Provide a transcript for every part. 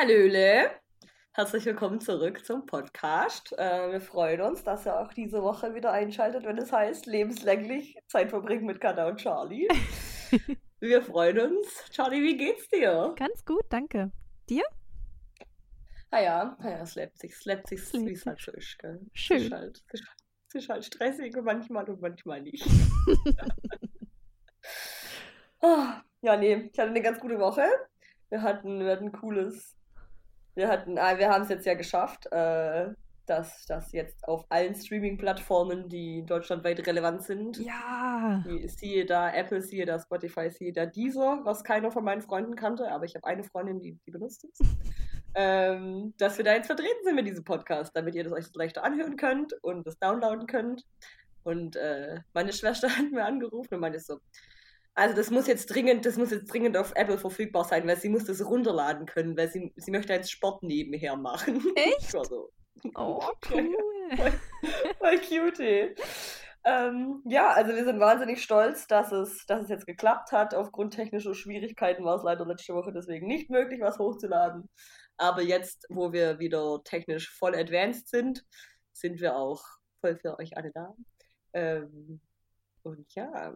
Hallöle, herzlich willkommen zurück zum Podcast. Äh, wir freuen uns, dass ihr auch diese Woche wieder einschaltet, wenn es heißt lebenslänglich Zeit verbringen mit Kada und Charlie. wir freuen uns. Charlie, wie geht's dir? Ganz gut, danke. Dir? Ah ja, ah ja, es lebt sich, es lebt sich, wie es halt so ist. Gell? Schön. Es ist, halt, es, ist, halt stressig manchmal und manchmal nicht. oh, ja, nee, ich hatte eine ganz gute Woche. Wir hatten, wir hatten cooles wir hatten, ah, wir haben es jetzt ja geschafft, äh, dass das jetzt auf allen Streaming-Plattformen, die deutschlandweit relevant sind. Ja. Die, siehe da Apple, siehe da Spotify, siehe da Deezer, was keiner von meinen Freunden kannte, aber ich habe eine Freundin, die, die benutzt es. ähm, dass wir da jetzt vertreten sind mit diesem Podcast, damit ihr das euch leichter anhören könnt und das downloaden könnt. Und äh, meine Schwester hat mir angerufen und meinte so, also das muss jetzt dringend, das muss jetzt dringend auf Apple verfügbar sein, weil sie muss das runterladen können, weil sie, sie möchte jetzt Sport nebenher machen. Echt? so. Oh, cool. voll, voll cute. Ähm, ja, also wir sind wahnsinnig stolz, dass es, dass es jetzt geklappt hat. Aufgrund technischer Schwierigkeiten war es leider letzte Woche deswegen nicht möglich, was hochzuladen. Aber jetzt, wo wir wieder technisch voll advanced sind, sind wir auch voll für euch alle da. Ähm, und ja,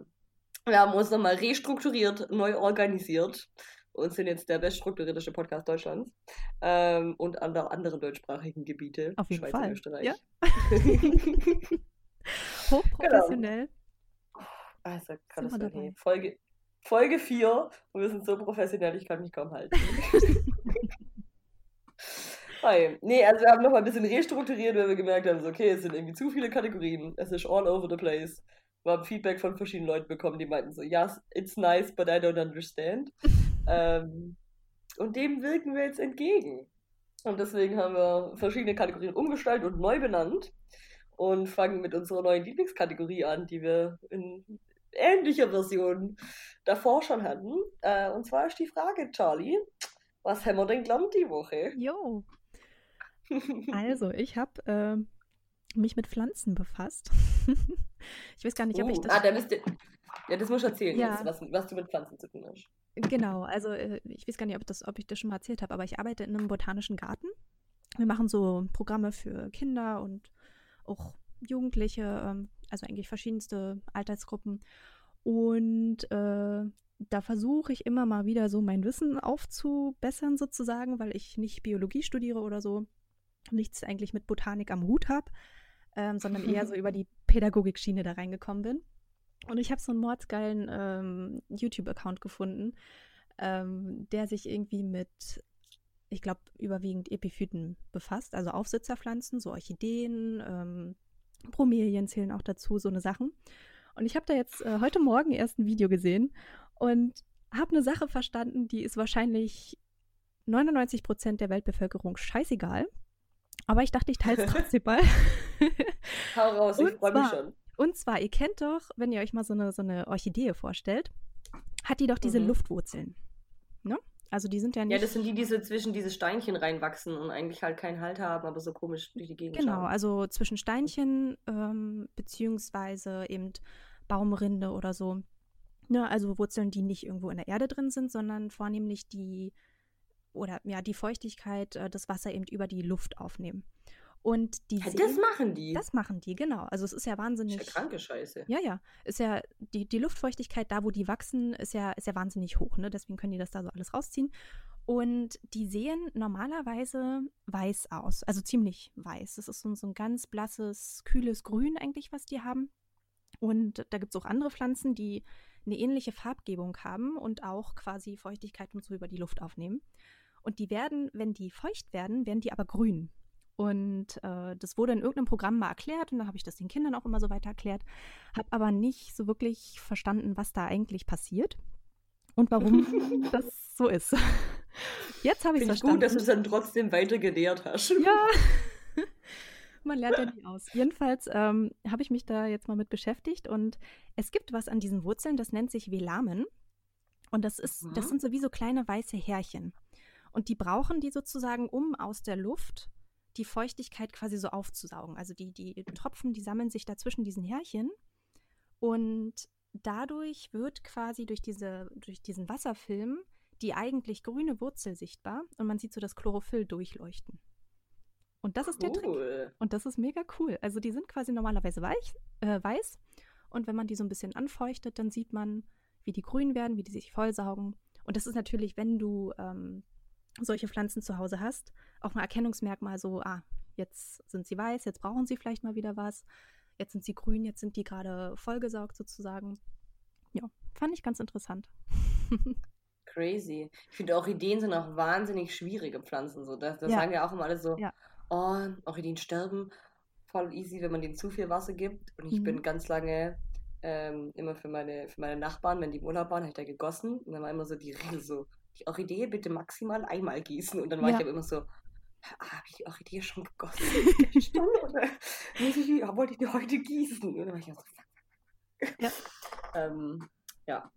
wir haben uns nochmal restrukturiert, neu organisiert und sind jetzt der beststrukturierteste Podcast Deutschlands ähm, und an der anderen deutschsprachigen Gebiete. Auf jeden Schweiz Fall. und Österreich. Ja. Hochprofessionell. Genau. Also, kann das. Folge, Folge 4 und wir sind so professionell, ich kann mich kaum halten. Hi. Nee, also wir haben nochmal ein bisschen restrukturiert, weil wir gemerkt haben, so, okay, es sind irgendwie zu viele Kategorien, es ist all over the place. Wir haben Feedback von verschiedenen Leuten bekommen, die meinten so, yes, it's nice, but I don't understand. ähm, und dem wirken wir jetzt entgegen. Und deswegen haben wir verschiedene Kategorien umgestaltet und neu benannt und fangen mit unserer neuen Lieblingskategorie an, die wir in ähnlicher Version davor schon hatten. Äh, und zwar ist die Frage, Charlie, was haben wir denn gelernt die Woche? Jo. Also, ich habe äh, mich mit Pflanzen befasst. ich weiß gar nicht, ob ich Uh, das. ah, da müsst ihr, ja, das musst du erzählen Ja. was, was du mit Pflanzen zu tun hast. Genau, also äh, ich weiß gar nicht, ob, das, ob ich das schon mal erzählt habe, aber ich arbeite in einem botanischen Garten. Wir machen so Programme für Kinder und auch Jugendliche, ähm, also eigentlich verschiedenste Altersgruppen. Und äh, da versuche ich immer mal wieder so mein Wissen aufzubessern, sozusagen, weil ich nicht Biologie studiere oder so, nichts eigentlich mit Botanik am Hut habe, ähm, sondern eher so über die Pädagogikschiene da reingekommen bin. Und ich habe so einen mordsgeilen ähm, YouTube-Account gefunden, ähm, der sich irgendwie mit, ich glaube, überwiegend Epiphyten befasst, also Aufsitzerpflanzen, so Orchideen, ähm, Bromelien zählen auch dazu, so eine Sachen. Und ich habe da jetzt äh, heute Morgen erst ein Video gesehen und habe eine Sache verstanden, die ist wahrscheinlich 99 Prozent der Weltbevölkerung scheißegal. Aber ich dachte, ich teile es trotzdem mal. Hau raus, ich freue mich schon. Und zwar, ihr kennt doch, wenn ihr euch mal so eine, so eine Orchidee vorstellt, hat die doch diese Mhm. Luftwurzeln. Ne? Also die sind ja nicht. Ja, das sind die, die so zwischen diese Steinchen reinwachsen und eigentlich halt keinen Halt haben, aber so komisch durch die Gegend Genau, schauen. also zwischen Steinchen ähm, beziehungsweise eben Baumrinde oder so. Ne, also Wurzeln, die nicht irgendwo in der Erde drin sind, sondern vornehmlich die oder ja die Feuchtigkeit, äh, das Wasser eben über die Luft aufnehmen. Und die Ja, sehen, das machen die. das machen die, genau. Also es ist ja ist wahnsinnig. ja kranke Scheiße. Ja, ja. Ist ja, die, die Luftfeuchtigkeit da, wo die wachsen, ist ja, ist ja wahnsinnig hoch, ne? Deswegen können die das da so alles rausziehen. Und die sehen normalerweise weiß aus, also ziemlich weiß. Das ist so, ein- so ein ganz blasses, kühles Grün eigentlich, was die haben. Und da gibt es auch andere Pflanzen, die eine ähnliche Farbgebung haben und auch quasi Feuchtigkeit und so über die Luft aufnehmen. Und die werden, wenn die feucht werden, werden die aber grün. Und äh, das wurde in irgendeinem Programm mal erklärt und dann habe ich das den Kindern auch immer so weiter erklärt, habe aber nicht so wirklich verstanden, was da eigentlich passiert und warum das so ist. Jetzt habe ich es verstanden. gut, dass du es dann trotzdem weiter gelehrt hast. Ja. Man lernt ja nie aus. Jedenfalls ähm, habe ich mich da jetzt mal mit beschäftigt und es gibt was an diesen Wurzeln, das nennt sich Velamen. Und das ist, das Mhm. sind so wie so kleine weiße Härchen. Und die brauchen die sozusagen, um aus der Luft die Feuchtigkeit quasi so aufzusaugen. Also die, die Tropfen, die sammeln sich da zwischen diesen Härchen und dadurch wird quasi durch, diese, durch diesen Wasserfilm die eigentlich grüne Wurzel sichtbar und man sieht so das Chlorophyll durchleuchten. Und das ist der Trick. Und das ist mega cool. Also die sind quasi normalerweise weich, äh, weiß. Und wenn man die so ein bisschen anfeuchtet, dann sieht man, wie die grün werden, wie die sich vollsaugen. Und das ist natürlich, wenn du ähm, solche Pflanzen zu Hause hast, auch ein Erkennungsmerkmal so, ah, jetzt sind sie weiß, jetzt brauchen sie vielleicht mal wieder was. Jetzt sind sie grün, jetzt sind die gerade vollgesaugt sozusagen. Ja, fand ich ganz interessant. Crazy. Ich finde, Orchideen sind auch wahnsinnig schwierige Pflanzen. So. Das, das Ja. sagen ja auch immer alle so, Ja. oh, Orchideen sterben voll easy, wenn man denen zu viel Wasser gibt. Und ich Mhm. bin ganz lange ähm, immer für meine, für meine Nachbarn, wenn die im Urlaub waren, habe ich da gegossen. Und dann war immer so die Regel so, die Orchidee bitte maximal einmal gießen. Und dann war Ja. ich aber immer so, ah, habe ich die Orchidee schon gegossen? Gestern, oder muss ich die, wollte ich die heute gießen? Und dann war ich so, fuck. Ja. Ähm,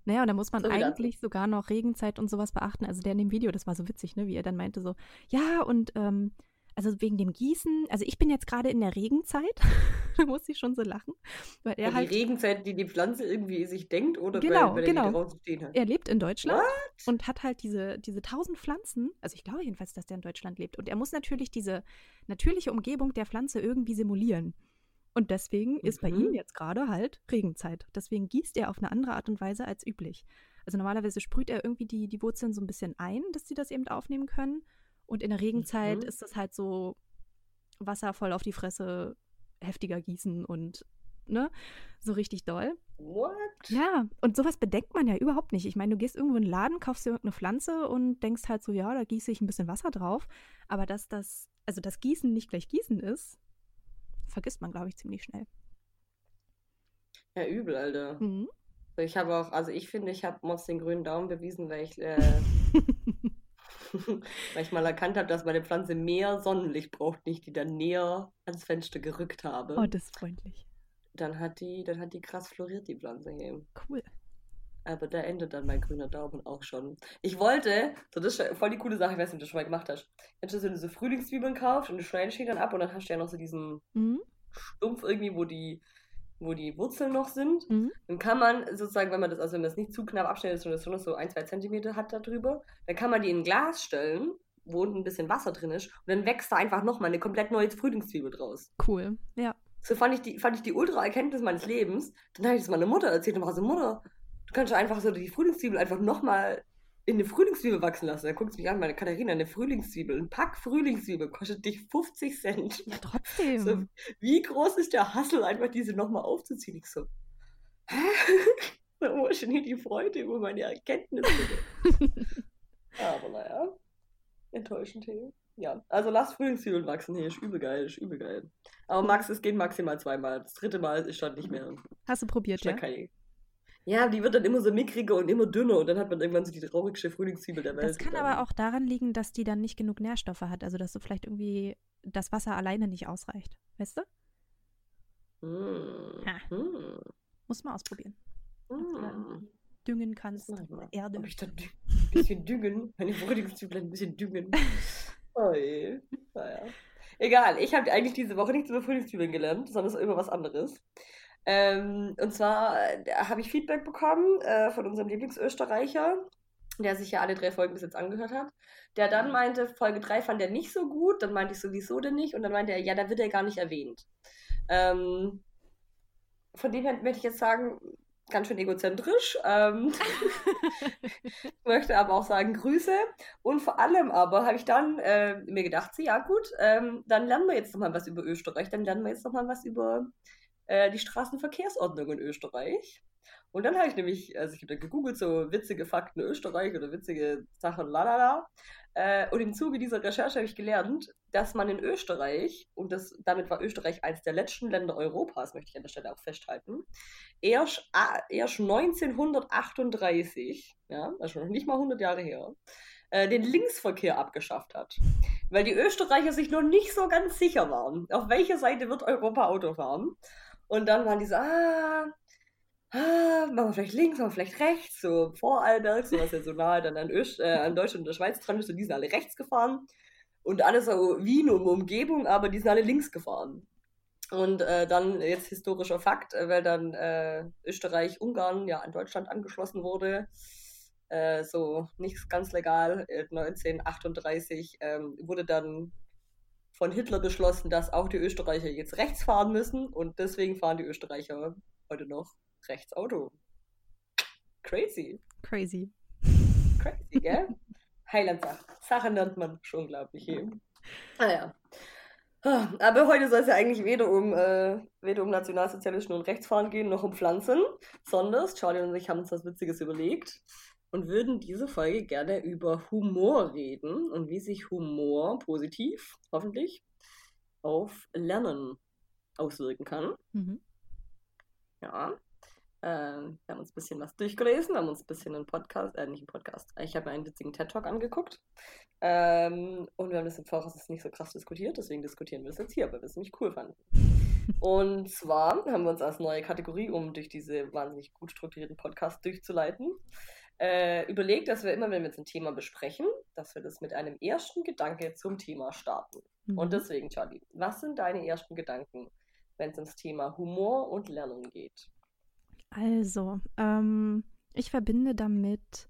Naja, und da muss man So eigentlich sogar noch Regenzeit und sowas beachten. Also der in dem Video, das war so witzig, ne, wie er dann meinte so, ja, und ähm, also wegen dem Gießen, also ich bin jetzt gerade in der Regenzeit, da muss ich schon so lachen, weil er Ja, halt, die Regenzeit, die die Pflanze irgendwie sich denkt oder Genau, weil, weil genau. er draußen stehen hat. er lebt in Deutschland What? und hat halt diese, diese tausend Pflanzen, also ich glaube jedenfalls, dass der in Deutschland lebt. Und er muss natürlich diese natürliche Umgebung der Pflanze irgendwie simulieren. Und deswegen ist bei Mhm. ihm jetzt gerade halt Regenzeit. Deswegen gießt er auf eine andere Art und Weise als üblich. Also normalerweise sprüht er irgendwie die, die Wurzeln so ein bisschen ein, dass sie das eben aufnehmen können. Und in der Regenzeit Mhm. ist das halt so Wasser voll auf die Fresse, heftiger gießen und ne, so richtig doll. What? Ja, und sowas bedenkt man ja überhaupt nicht. Ich meine, du gehst irgendwo in den Laden, kaufst dir irgendeine Pflanze und denkst halt so, ja, da gieße ich ein bisschen Wasser drauf. Aber dass das, also das Gießen nicht gleich Gießen ist, vergisst man, glaube ich, ziemlich schnell. Ja, übel, Alter. Mhm. Ich habe auch, also ich finde, ich habe Mods den grünen Daumen bewiesen, weil ich, äh, weil ich mal erkannt habe, dass meine Pflanze mehr Sonnenlicht braucht, nicht die dann näher ans Fenster gerückt habe. oh, das ist freundlich. Dann hat die, dann hat die krass floriert, die Pflanze hier. Cool. Aber da endet dann mein grüner Daumen auch schon. Ich wollte, so das ist voll die coole Sache, ich weiß nicht, ob du das schon mal gemacht hast. Wenn du so diese Frühlingszwiebeln kaufst und du schneidest die dann ab und dann hast du ja noch so diesen Mhm. Stumpf irgendwie, wo die, wo die Wurzeln noch sind. Mhm. Dann kann man sozusagen, wenn man das, also wenn man das nicht zu knapp abschneidet, sondern das nur noch so ein, zwei Zentimeter hat da drüber, dann kann man die in ein Glas stellen, wo unten ein bisschen Wasser drin ist, und dann wächst da einfach nochmal eine komplett neue Frühlingszwiebel draus. Cool. Ja. So fand ich die, fand ich die Ultra-Erkenntnis meines Lebens. Dann habe ich das meiner Mutter erzählt und war so, Mutter, du kannst doch einfach so die Frühlingszwiebel einfach nochmal in eine Frühlingszwiebel wachsen lassen. Dann guckt sie mich an, meine Katharina, eine Frühlingszwiebel, ein Pack Frühlingszwiebel kostet dich 50 Cent. Ja, trotzdem. So, wie groß ist der Hassel, einfach diese nochmal aufzuziehen? Ich so, hä? Wo ist denn hier die Freude über meine Erkenntnisse? Aber naja, enttäuschend hier. Ja, also lass Frühlingszwiebeln wachsen hier, ist übel geil, ist übel geil. Aber Max, es geht maximal zweimal. Das dritte Mal ist schon nicht mehr. Hast du probiert, ja? Keine. Ja, die wird dann immer so mickriger und immer dünner und dann hat man irgendwann so die traurigste Frühlingszwiebel der Welt. Das kann aber auch daran liegen, dass die dann nicht genug Nährstoffe hat. Also, dass du vielleicht irgendwie das Wasser alleine nicht ausreicht. Weißt du? Mm. Ha. Mm. Muss mal ausprobieren. Mm. Düngen kannst. Erde. Ob ich da dü- ein bisschen düngen, meine Frühlingszwiebeln ein bisschen düngen. Oh je. Naja. Egal, ich habe eigentlich diese Woche nichts über Frühlingszwiebeln gelernt, sondern über was anderes. Ähm, und zwar äh, habe ich Feedback bekommen äh, von unserem Lieblingsösterreicher, der sich ja alle drei Folgen bis jetzt angehört hat. Der dann meinte, Folge 3 fand er nicht so gut. Dann meinte ich so, wieso denn nicht? Und dann meinte er, ja, da wird er gar nicht erwähnt. Ähm, von dem her möchte ich jetzt sagen, ganz schön egozentrisch. Ähm, möchte aber auch sagen Grüße. Und vor allem aber habe ich dann äh, mir gedacht, so, ja gut, ähm, dann lernen wir jetzt nochmal was über Österreich. Dann lernen wir jetzt nochmal was über äh, die Straßenverkehrsordnung in Österreich. Und dann habe ich nämlich, also ich habe dann gegoogelt, so witzige Fakten Österreich oder witzige Sachen, lalala. Äh, und im Zuge dieser Recherche habe ich gelernt, dass man in Österreich, und das, damit war Österreich eines der letzten Länder Europas, möchte ich an der Stelle auch festhalten, erst, erst 1938, ja, also noch nicht mal 100 Jahre her, äh, den Linksverkehr abgeschafft hat. Weil die Österreicher sich noch nicht so ganz sicher waren, auf welcher Seite wird Europa Auto fahren. Und dann waren die so, ah, ah, machen wir vielleicht links, machen wir vielleicht rechts, so Vorarlberg, so was ja so nahe dann an, Öst, äh, an Deutschland und der Schweiz dran ist, und die sind alle rechts gefahren. Und alles so Wien und Umgebung, aber die sind alle links gefahren. Und äh, dann jetzt historischer Fakt, äh, weil dann äh, Österreich-Ungarn ja an Deutschland angeschlossen wurde, äh, so nicht ganz legal, 1938 äh, ähm, wurde dann von Hitler beschlossen, dass auch die Österreicher jetzt rechts fahren müssen und deswegen fahren die Österreicher heute noch rechts Auto. Crazy. Crazy. Crazy, gell? Heilandsache. Sachen lernt man schon, glaube ich. Naja. Ah, Aber heute soll es ja eigentlich weder um, äh, weder um Nationalsozialisten und Rechtsfahren gehen, noch um Pflanzen, sondern Charlie und ich haben uns was Witziges überlegt und würden diese Folge gerne über Humor reden und wie sich Humor positiv, hoffentlich, auf Lernen auswirken kann. Mhm. Ja. Äh, wir haben uns ein bisschen was durchgelesen, haben uns ein bisschen einen Podcast, äh, nicht einen Podcast, ich habe mir einen witzigen TED-Talk angeguckt. Ähm, und wir haben das im Voraus nicht so krass diskutiert, deswegen diskutieren wir das jetzt hier, weil wir es nämlich cool fanden. Und zwar haben wir uns als neue Kategorie, um durch diese wahnsinnig gut strukturierten Podcasts durchzuleiten, äh, überlegt, dass wir immer, wenn wir jetzt ein Thema besprechen, dass wir das mit einem ersten Gedanke zum Thema starten. Mhm. Und deswegen, Charlie, was sind deine ersten Gedanken, wenn es ums Thema Humor und Lernen geht? Also, ähm, ich verbinde damit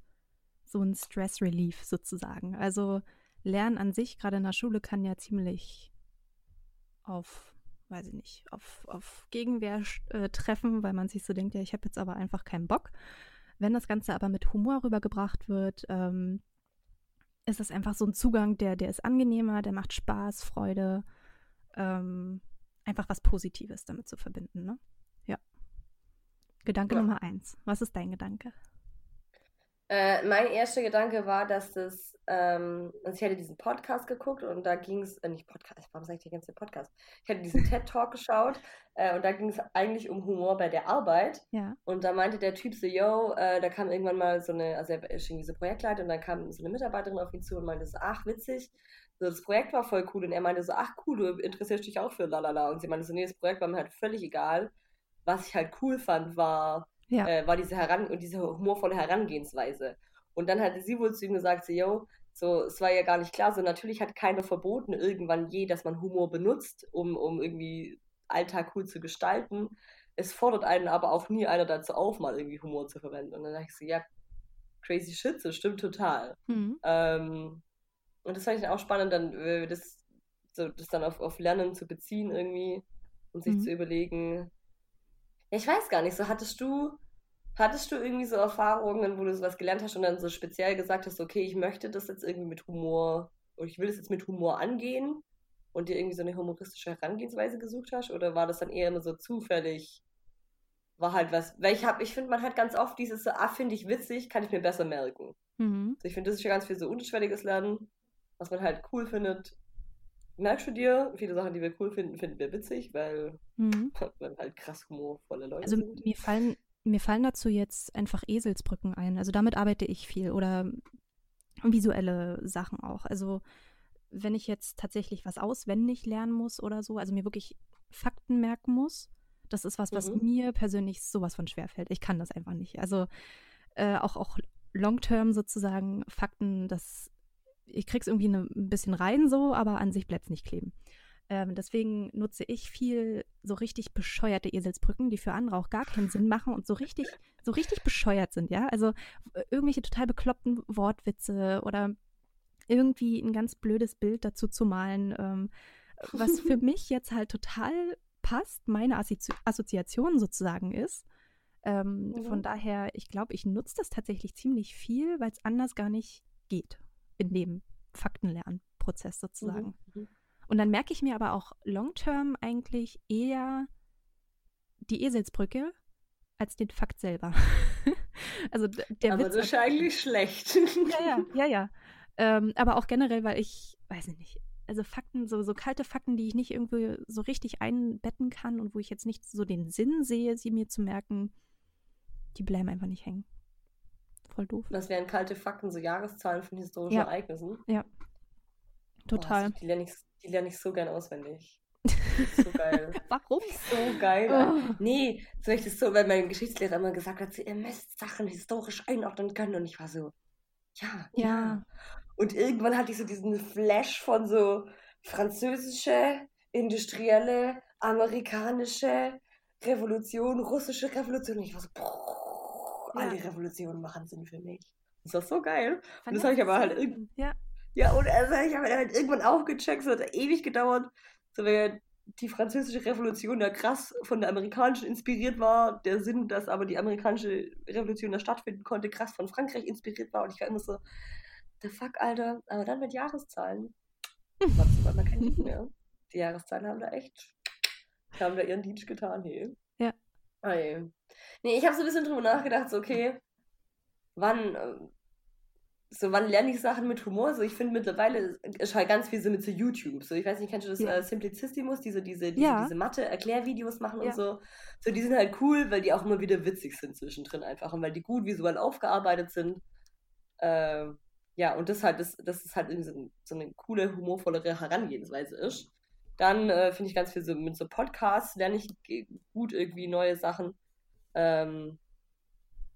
so ein Stress Relief sozusagen. Also Lernen an sich, gerade in der Schule, kann ja ziemlich auf, weiß ich nicht, auf, auf Gegenwehr äh, treffen, weil man sich so denkt, ja, ich habe jetzt aber einfach keinen Bock. Wenn das Ganze aber mit Humor rübergebracht wird, ähm, ist das einfach so ein Zugang, der, der ist angenehmer, der macht Spaß, Freude, ähm, einfach was Positives damit zu verbinden. Ne? Ja. Gedanke Ja. Nummer eins. Was ist dein Gedanke? Äh, mein erster Gedanke war, dass das, ähm, also ich hatte diesen Podcast geguckt und da ging es, äh, nicht Podcast, warum sage ich die ganze Podcast? Ich hatte diesen TED-Talk geschaut äh, und da ging es eigentlich um Humor bei der Arbeit Ja. und da meinte der Typ so, yo, äh, da kam irgendwann mal so eine, also er ist irgendwie so Projektleiter und dann kam so eine Mitarbeiterin auf ihn zu und meinte so, ach, witzig, so, das Projekt war voll cool und er meinte so, ach cool, du interessierst dich auch für lalala und sie meinte so, nee, das Projekt war mir halt völlig egal. Was ich halt cool fand, war, Ja. äh, war diese, Heran und diese humorvolle Herangehensweise. Und dann hatte sie wohl zu ihm gesagt, so, yo, so, es war ja gar nicht klar, so natürlich hat keiner verboten irgendwann je, dass man Humor benutzt, um, um irgendwie Alltag cool zu gestalten. Es fordert einen aber auch nie einer dazu auf, mal irgendwie Humor zu verwenden. Und dann dachte ich so, ja, crazy shit, so stimmt total. Mhm. Ähm, und das fand ich dann auch spannend, dann äh, das, so, das dann auf, auf Lernen zu beziehen irgendwie und sich Mhm. zu überlegen. Ich weiß gar nicht, so hattest du, hattest du irgendwie so Erfahrungen, wo du sowas gelernt hast und dann so speziell gesagt hast, okay, ich möchte das jetzt irgendwie mit Humor, oder ich will das jetzt mit Humor angehen und dir irgendwie so eine humoristische Herangehensweise gesucht hast? Oder war das dann eher immer so zufällig? War halt was, weil ich habe, ich finde, man hat ganz oft dieses so, ah, finde ich witzig, kann ich mir besser merken. Mhm. Also ich finde, das ist ja ganz viel so unterschwelliges Lernen, was man halt cool findet. Merkst du dir, viele Sachen, die wir cool finden, finden wir witzig, weil Mhm. halt krass humorvolle Leute Also sind. mir fallen, mir fallen dazu jetzt einfach Eselsbrücken ein. Also damit arbeite ich viel oder visuelle Sachen auch. Also wenn ich jetzt tatsächlich was auswendig lernen muss oder so, also mir wirklich Fakten merken muss, das ist was, was Mhm. mir persönlich sowas von schwer fällt. Ich kann das einfach nicht. Also äh, auch, auch long-term sozusagen Fakten, das ich krieg's irgendwie ne, ein bisschen rein so, aber an sich bleibt's nicht kleben. Ähm, deswegen nutze ich viel so richtig bescheuerte Eselsbrücken, die für andere auch gar keinen Sinn machen und so richtig, so richtig bescheuert sind, ja. Also äh, irgendwelche total bekloppten Wortwitze oder irgendwie ein ganz blödes Bild dazu zu malen, ähm, was für mich jetzt halt total passt, meine Assozi Assoziation sozusagen ist. Ähm, Mhm. Von daher, ich glaube, ich nutze das tatsächlich ziemlich viel, weil es anders gar nicht geht in dem Faktenlernprozess sozusagen. Mhm. Und dann merke ich mir aber auch long-term eigentlich eher die Eselsbrücke als den Fakt selber. also der Aber Witz. das ist eigentlich schlecht. ja, ja, ja, ja. Ähm, aber auch generell, weil ich, weiß ich nicht, also Fakten, so, so kalte Fakten, die ich nicht irgendwie so richtig einbetten kann und wo ich jetzt nicht so den Sinn sehe, sie mir zu merken, die bleiben einfach nicht hängen. Voll doof. Das wären kalte Fakten, so Jahreszahlen von historischen Ja. Ereignissen. Total. Boah, die lerne ich, die lerne ich so gern auswendig. So geil. Warum? so geil. Oh. Nee, so ich das so, weil mein Geschichtslehrer immer gesagt hat, ihr müsst Sachen historisch einordnen können. Und ich war so, ja, ja. Ja. Und irgendwann hatte ich so diesen Flash von so französische, industrielle, amerikanische Revolution, russische Revolution. Und ich war so, boah, all Ja. die Revolutionen machen Sinn für mich. Das war so geil. Und das habe ich aber halt irgendwie. Ja. Ja, und also ich habe halt irgendwann auch gecheckt, es hat ewig gedauert. So, weil die französische Revolution ja krass von der amerikanischen inspiriert war. Der Sinn, dass aber die amerikanische Revolution da stattfinden konnte, krass von Frankreich inspiriert war. Und ich war immer so, the fuck, Alter. Aber dann mit Jahreszahlen. War kein Ding mehr. Die Jahreszahlen haben da echt, haben da ihren Dienst getan, hey. Ja. Ey. Nee, ich habe so ein bisschen drüber nachgedacht, so, okay, wann, äh, so wann lerne ich Sachen mit Humor? So, ich finde mittlerweile ist halt ganz viel so mit so YouTube. So, ich weiß nicht, kennst du das Ja. äh, Simplicissimus, diese, diese, diese, Ja. diese Mathe-Erklärvideos machen Ja. und so. So, die sind halt cool, weil die auch immer wieder witzig sind zwischendrin einfach und weil die gut visuell aufgearbeitet sind. Ähm, ja, und das halt, das, das ist halt so eine coole, humorvollere Herangehensweise ist. Dann äh, finde ich ganz viel so mit so Podcasts, lerne ich gut irgendwie neue Sachen. Ähm,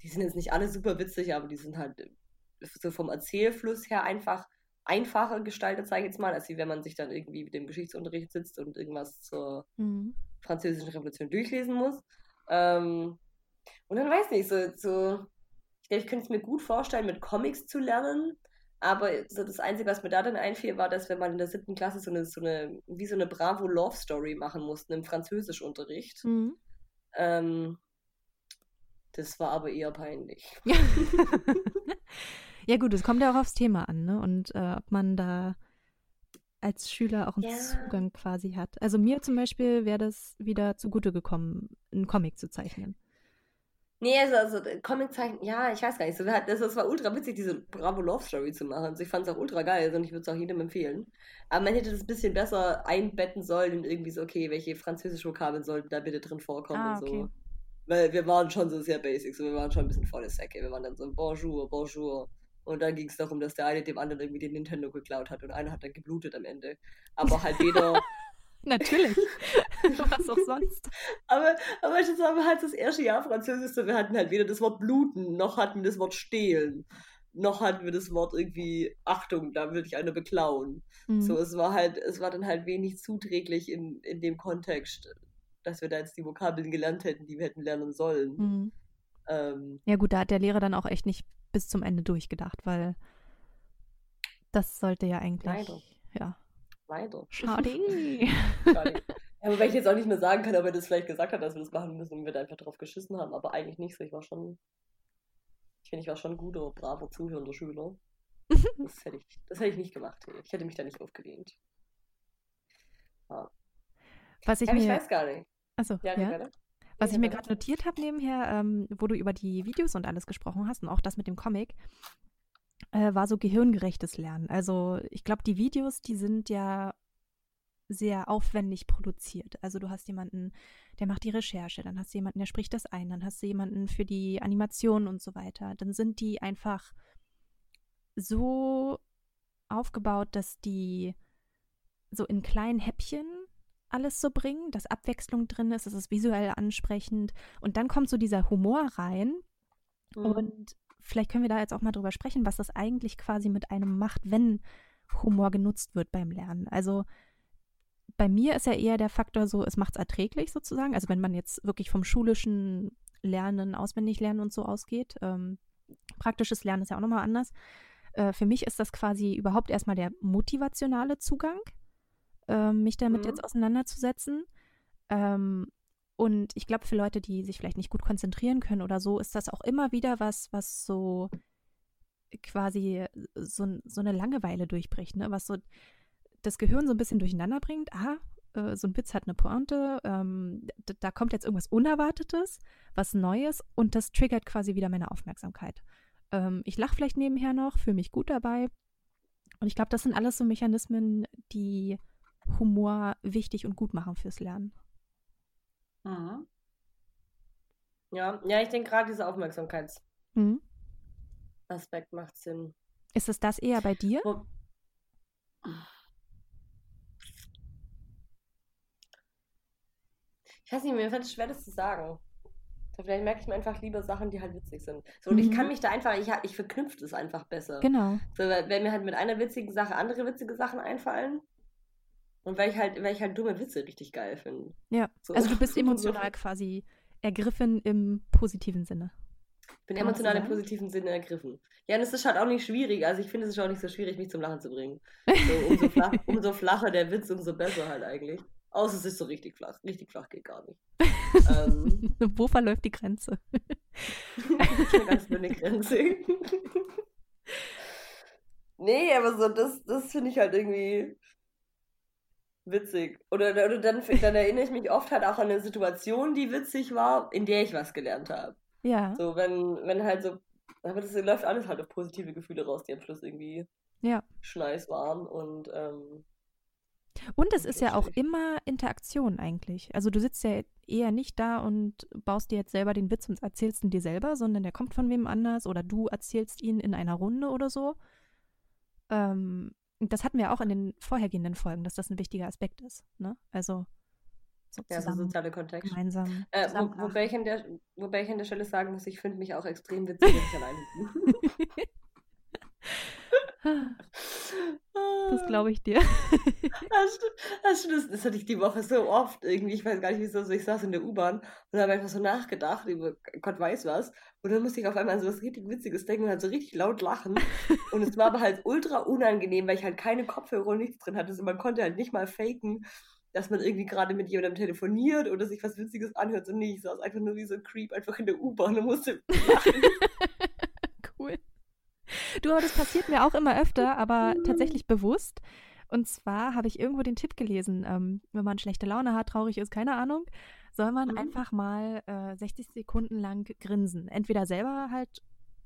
die sind jetzt nicht alle super witzig, aber die sind halt äh, so vom Erzählfluss her einfach einfacher gestaltet, sage ich jetzt mal, als wie wenn man sich dann irgendwie mit dem Geschichtsunterricht sitzt und irgendwas zur Mhm. französischen Revolution durchlesen muss. Ähm, und dann weiß nicht, so, so ich glaube, ich könnte es mir gut vorstellen, mit Comics zu lernen. Aber so das Einzige, was mir da dann einfiel, war, dass wir mal in der siebten Klasse so eine, so eine, wie so eine Bravo Love Story machen mussten im Französischunterricht. Mhm. Ähm, das war aber eher peinlich. Ja. ja, gut, es kommt ja auch aufs Thema an, ne? Und äh, ob man da als Schüler auch einen Ja. Zugang quasi hat. Also mir zum Beispiel wäre das wieder zugute gekommen, einen Comic zu zeichnen. Nee, also, also Comiczeichen, ja, ich weiß gar nicht. So, das, das war ultra witzig, diese Bravo Love Story zu machen. Also ich fand es auch ultra geil also, und ich würde es auch jedem empfehlen. Aber man hätte das ein bisschen besser einbetten sollen in irgendwie so, okay, welche französische Vokabeln sollten da bitte drin vorkommen Ah, und so. okay. Weil wir waren schon so sehr basic, so wir waren schon ein bisschen volle Säcke. Wir waren dann so Bonjour, Bonjour. Und dann ging es darum, dass der eine dem anderen irgendwie den Nintendo geklaut hat und einer hat dann geblutet am Ende. Aber halt weder. Natürlich. Was auch sonst. aber, aber das war halt das erste Jahr Französisch, so wir hatten halt weder das Wort bluten, noch hatten wir das Wort stehlen, noch hatten wir das Wort irgendwie Achtung, da würde ich eine beklauen. Mhm. So, es war halt, es war dann halt wenig zuträglich in, in dem Kontext, dass wir da jetzt die Vokabeln gelernt hätten, die wir hätten lernen sollen. Mhm. Ähm, Ja, gut, da hat der Lehrer dann auch echt nicht bis zum Ende durchgedacht, weil das sollte ja eigentlich. Leider. Ja. Leider. Schade. Schade. Ja, wobei ich jetzt auch nicht mehr sagen kann, ob er das vielleicht gesagt hat, dass wir das machen müssen und wir da einfach drauf geschissen haben, aber eigentlich nicht so. Ich war schon, ich finde, ich war schon ein guter, braver, zuhörender Schüler. Das hätte ich, das hätte ich nicht gemacht. Ich hätte mich da nicht aufgelehnt. Was ich Ja, aber ich mir. weiß gar nicht. Achso, Ja, ja. ja. Was Ja, ich mir weiter. gerade notiert habe nebenher, ähm, wo du über die Videos und alles gesprochen hast und auch das mit dem Comic, äh, war so gehirngerechtes Lernen. Also ich glaube, die Videos, die sind ja sehr aufwendig produziert. Also du hast jemanden, der macht die Recherche, dann hast du jemanden, der spricht das ein, dann hast du jemanden für die Animation und so weiter. Dann sind die einfach so aufgebaut, dass die so in kleinen Häppchen alles so bringen, dass Abwechslung drin ist, es ist visuell ansprechend und dann kommt so dieser Humor rein Mhm. und vielleicht können wir da jetzt auch mal drüber sprechen, was das eigentlich quasi mit einem macht, wenn Humor genutzt wird beim Lernen. Also bei mir ist ja eher der Faktor so, es macht es erträglich sozusagen. Also wenn man jetzt wirklich vom schulischen Lernen, auswendig lernen und so ausgeht. Ähm, praktisches Lernen ist ja auch nochmal anders. Äh, für mich ist das quasi überhaupt erstmal der motivationale Zugang, ähm, mich damit Mhm. jetzt auseinanderzusetzen. Ähm, und ich glaube, für Leute, die sich vielleicht nicht gut konzentrieren können oder so, ist das auch immer wieder was, was so quasi so, so eine Langeweile durchbricht, ne? Was so das Gehirn so ein bisschen durcheinander bringt. Ah, äh, so ein Witz hat eine Pointe, ähm, da, da kommt jetzt irgendwas Unerwartetes, was Neues und das triggert quasi wieder meine Aufmerksamkeit. Ähm, ich lache vielleicht nebenher noch, fühle mich gut dabei. Und ich glaube, das sind alles so Mechanismen, die Humor wichtig und gut machen fürs Lernen. Mhm. Ja, ja, ich denke gerade dieser Aufmerksamkeitsaspekt Mhm. macht Sinn. Ist es das eher bei dir? Wo- Ich weiß nicht, mir fällt es schwer, das zu sagen. Vielleicht merke ich mir einfach lieber Sachen, die halt witzig sind. So, und ich Mhm. kann mich da einfach, ich, ich verknüpfe das einfach besser. Genau. So, weil mir halt mit einer witzigen Sache andere witzige Sachen einfallen. Und weil ich halt, weil ich halt dumme Witze richtig geil finde. Ja. So. Also du bist emotional quasi ergriffen im positiven Sinne. Ich bin Kann emotional im positiven Sinne ergriffen. Ja, und es ist halt auch nicht schwierig. Also ich finde es ist auch nicht so schwierig, mich zum Lachen zu bringen. So, umso, flach, umso flacher der Witz, umso besser halt eigentlich. Außer es ist so richtig flach. Richtig flach geht gar nicht. ähm, Wo verläuft die Grenze? ganz dünne Grenze. nee, aber so, das, das finde ich halt irgendwie witzig. Oder, oder dann, dann erinnere ich mich oft halt auch an eine Situation, die witzig war, in der ich was gelernt habe. Ja, So, wenn, wenn halt so, aber das läuft alles halt auf positive Gefühle raus, die am Schluss irgendwie ja. scheiß waren und ähm, Und es ist ja auch immer Interaktion eigentlich. Also du sitzt ja eher nicht da und baust dir jetzt selber den Witz und erzählst ihn dir selber, sondern der kommt von wem anders oder du erzählst ihn in einer Runde oder so. Ähm, das hatten wir auch in den vorhergehenden Folgen, dass das ein wichtiger Aspekt ist. Ne? Also so ja, so soziale Kontext. gemeinsam. Äh, wo, wobei, ich an der, wobei ich an der Stelle sagen muss, ich finde mich auch extrem witzig, wenn ich alleine bin. Das glaube ich dir. Das, das, das, das hatte ich die Woche so oft irgendwie. Ich weiß gar nicht, wieso. So, ich saß in der U-Bahn und habe einfach so nachgedacht über Gott weiß was. Und dann musste ich auf einmal an so was richtig Witziges denken und halt so richtig laut lachen. Und es war aber halt ultra unangenehm, weil ich halt keine Kopfhörer und nichts drin hatte. Also man konnte halt nicht mal faken, dass man irgendwie gerade mit jemandem telefoniert oder sich was Witziges anhört. So nee, ich saß einfach nur wie so ein Creep einfach in der U-Bahn und musste lachen. Du, aber das passiert mir auch immer öfter, aber tatsächlich bewusst. Und zwar habe ich irgendwo den Tipp gelesen, ähm, wenn man schlechte Laune hat, traurig ist, keine Ahnung, soll man Mhm. einfach mal äh, 60 Sekunden lang grinsen. Entweder selber halt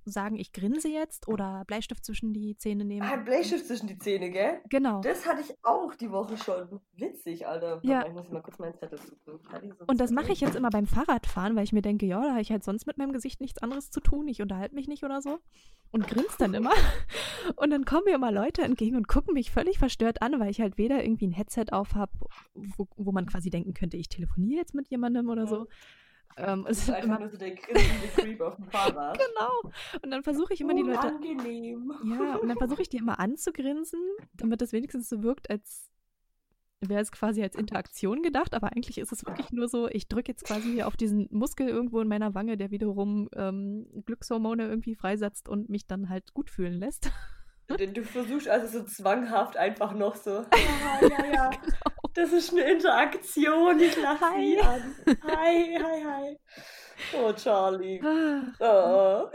sagen, ich grinse jetzt oder Bleistift zwischen die Zähne nehmen. Ah, Bleistift zwischen die Zähne, gell? Genau. Das hatte ich auch die Woche schon. Witzig, Alter. Ja. Ich muss mal kurz meinen Zettel suchen. Und das mache ich jetzt immer beim Fahrradfahren, weil ich mir denke, ja, da habe ich halt sonst mit meinem Gesicht nichts anderes zu tun. Ich unterhalte mich nicht oder so. Und grinst dann immer. Und dann kommen mir immer Leute entgegen und gucken mich völlig verstört an, weil ich halt weder irgendwie ein Headset auf habe, wo, wo man quasi denken könnte, ich telefoniere jetzt mit jemandem oder so. Ähm, es Das ist immer, nur so der grinsende Creep auf dem Fahrrad. genau. Und dann versuche ich immer die Leute Unangenehm. Ja, und dann versuche ich die immer anzugrinsen, damit das wenigstens so wirkt, als wäre es quasi als Interaktion gedacht, aber eigentlich ist es wirklich nur so, ich drücke jetzt quasi auf diesen Muskel irgendwo in meiner Wange, der wiederum ähm, Glückshormone irgendwie freisetzt und mich dann halt gut fühlen lässt. Du, du versuchst also so zwanghaft einfach noch so. Ja, ja, ja. Das ist eine Interaktion. Ich lache Hi. sie an. Hi, hi, hi. Oh, Charlie. Ah, Oh.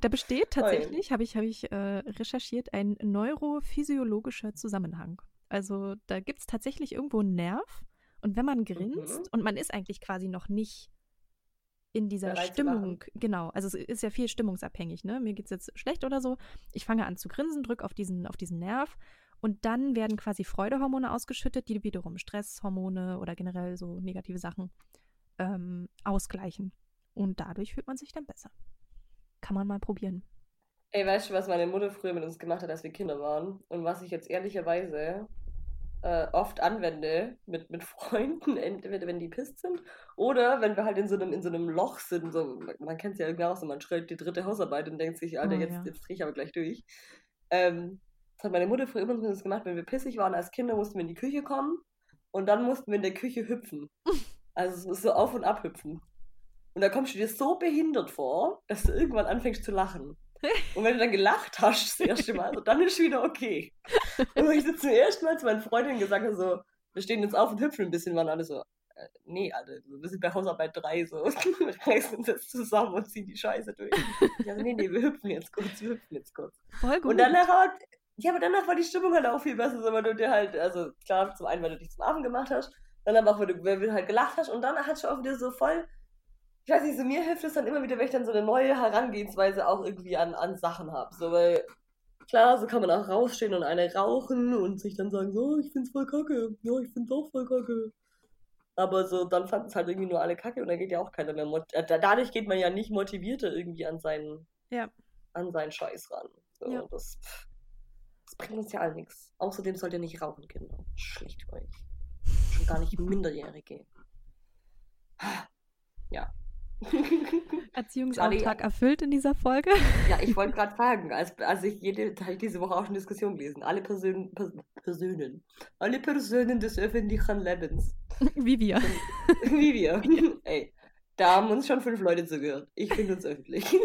Da besteht tatsächlich, habe ich, hab ich äh, recherchiert, ein neurophysiologischer Zusammenhang. Also da gibt es tatsächlich irgendwo einen Nerv und wenn man grinst Mhm. und man ist eigentlich quasi noch nicht in dieser Stimmung, genau, also es ist ja viel stimmungsabhängig, ne? Mir geht es jetzt schlecht oder so. Ich fange an zu grinsen, drücke auf diesen, auf diesen Nerv und dann werden quasi Freudehormone ausgeschüttet, die wiederum Stresshormone oder generell so negative Sachen ähm, ausgleichen. Und dadurch fühlt man sich dann besser. Kann man mal probieren. Ey, weißt du, was meine Mutter früher mit uns gemacht hat, als wir Kinder waren? Und was ich jetzt ehrlicherweise äh, oft anwende mit, mit Freunden, entweder wenn die pisst sind oder wenn wir halt in so einem, in so einem Loch sind. So, man kennt es ja irgendwie auch so, man schreibt die dritte Hausarbeit und denkt sich, Alter, Oh, jetzt, ja. jetzt drehe ich aber gleich durch. Ähm, das hat meine Mutter früher immer uns gemacht, wenn wir pissig waren als Kinder, mussten wir in die Küche kommen und dann mussten wir in der Küche hüpfen. Also so- so auf und ab hüpfen. Und da kommst du dir so behindert vor, dass du irgendwann anfängst zu lachen. Und wenn du dann gelacht hast, das erste Mal, so, dann ist wieder okay. Und wenn ich so zum ersten Mal zu meinen Freundinnen gesagt habe, so, wir stehen jetzt auf und hüpfen ein bisschen, waren alle so, äh, nee, Alter, wir sind bei Hausarbeit 3, so, wir reißen jetzt zusammen und ziehen die Scheiße durch. Ich also, nee, nee, wir hüpfen jetzt kurz, wir hüpfen jetzt kurz. Voll gut. Und danach hat, ja, aber danach war die Stimmung halt auch viel besser, so, weil du dir halt, also klar, zum einen, weil du dich zum Affen gemacht hast, dann aber auch, weil du, weil du halt gelacht hast und dann hat schon auch wieder so voll, ich weiß nicht, so mir hilft es dann immer wieder, wenn ich dann so eine neue Herangehensweise auch irgendwie an, an Sachen habe, so, weil klar, so kann man auch rausstehen und eine rauchen und sich dann sagen, so, ich find's voll kacke, ja, ich find's auch voll kacke. Aber so, dann fanden es halt irgendwie nur alle kacke und dann geht ja auch keiner mehr. äh, da- Dadurch geht man ja nicht motivierter irgendwie an seinen, Ja. an seinen Scheiß ran. So, Ja. das, das bringt uns ja all nichts. Außerdem sollt ihr nicht rauchen, Kinder. Schlecht für euch. Schon gar nicht Minderjährige. Ja. Erziehungsauftrag erfüllt in dieser Folge. Ja, ich wollte gerade fragen, als, als ich jede, habe ich diese Woche auch eine Diskussion gelesen. Alle Personen, Pers Personen, alle Personen des öffentlichen Lebens, Wie wir. wie wir, ey, Da haben uns schon fünf Leute zugehört. Ich finde uns öffentlich. wir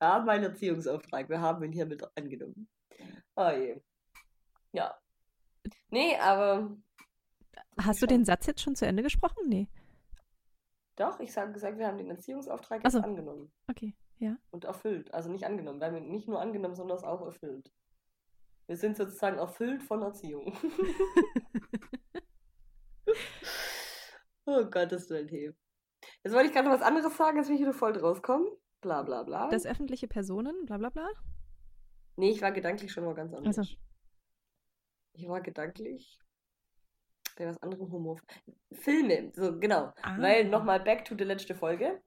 haben einen Erziehungsauftrag. Wir haben ihn hiermit angenommen. Oh je. Ja. Nee, aber. Hast du den Satz jetzt schon zu Ende gesprochen? Nee. Doch, ich habe gesagt, wir haben den Erziehungsauftrag jetzt so. angenommen. Okay, ja. Und erfüllt. Also nicht angenommen. Wir haben ihn nicht nur angenommen, sondern es auch erfüllt. Wir sind sozusagen erfüllt von Erziehung. oh Gott, das ist ein Tee. Jetzt wollte ich gerade noch was anderes sagen, jetzt will ich wieder voll rauskommen. Bla bla bla. Das öffentliche Personen, bla bla bla. Nee, ich war gedanklich schon mal ganz anders. Also. Ich war gedanklich bei was anderem Humor. Filme, so genau. Ah. Weil nochmal back to the letzte Folge.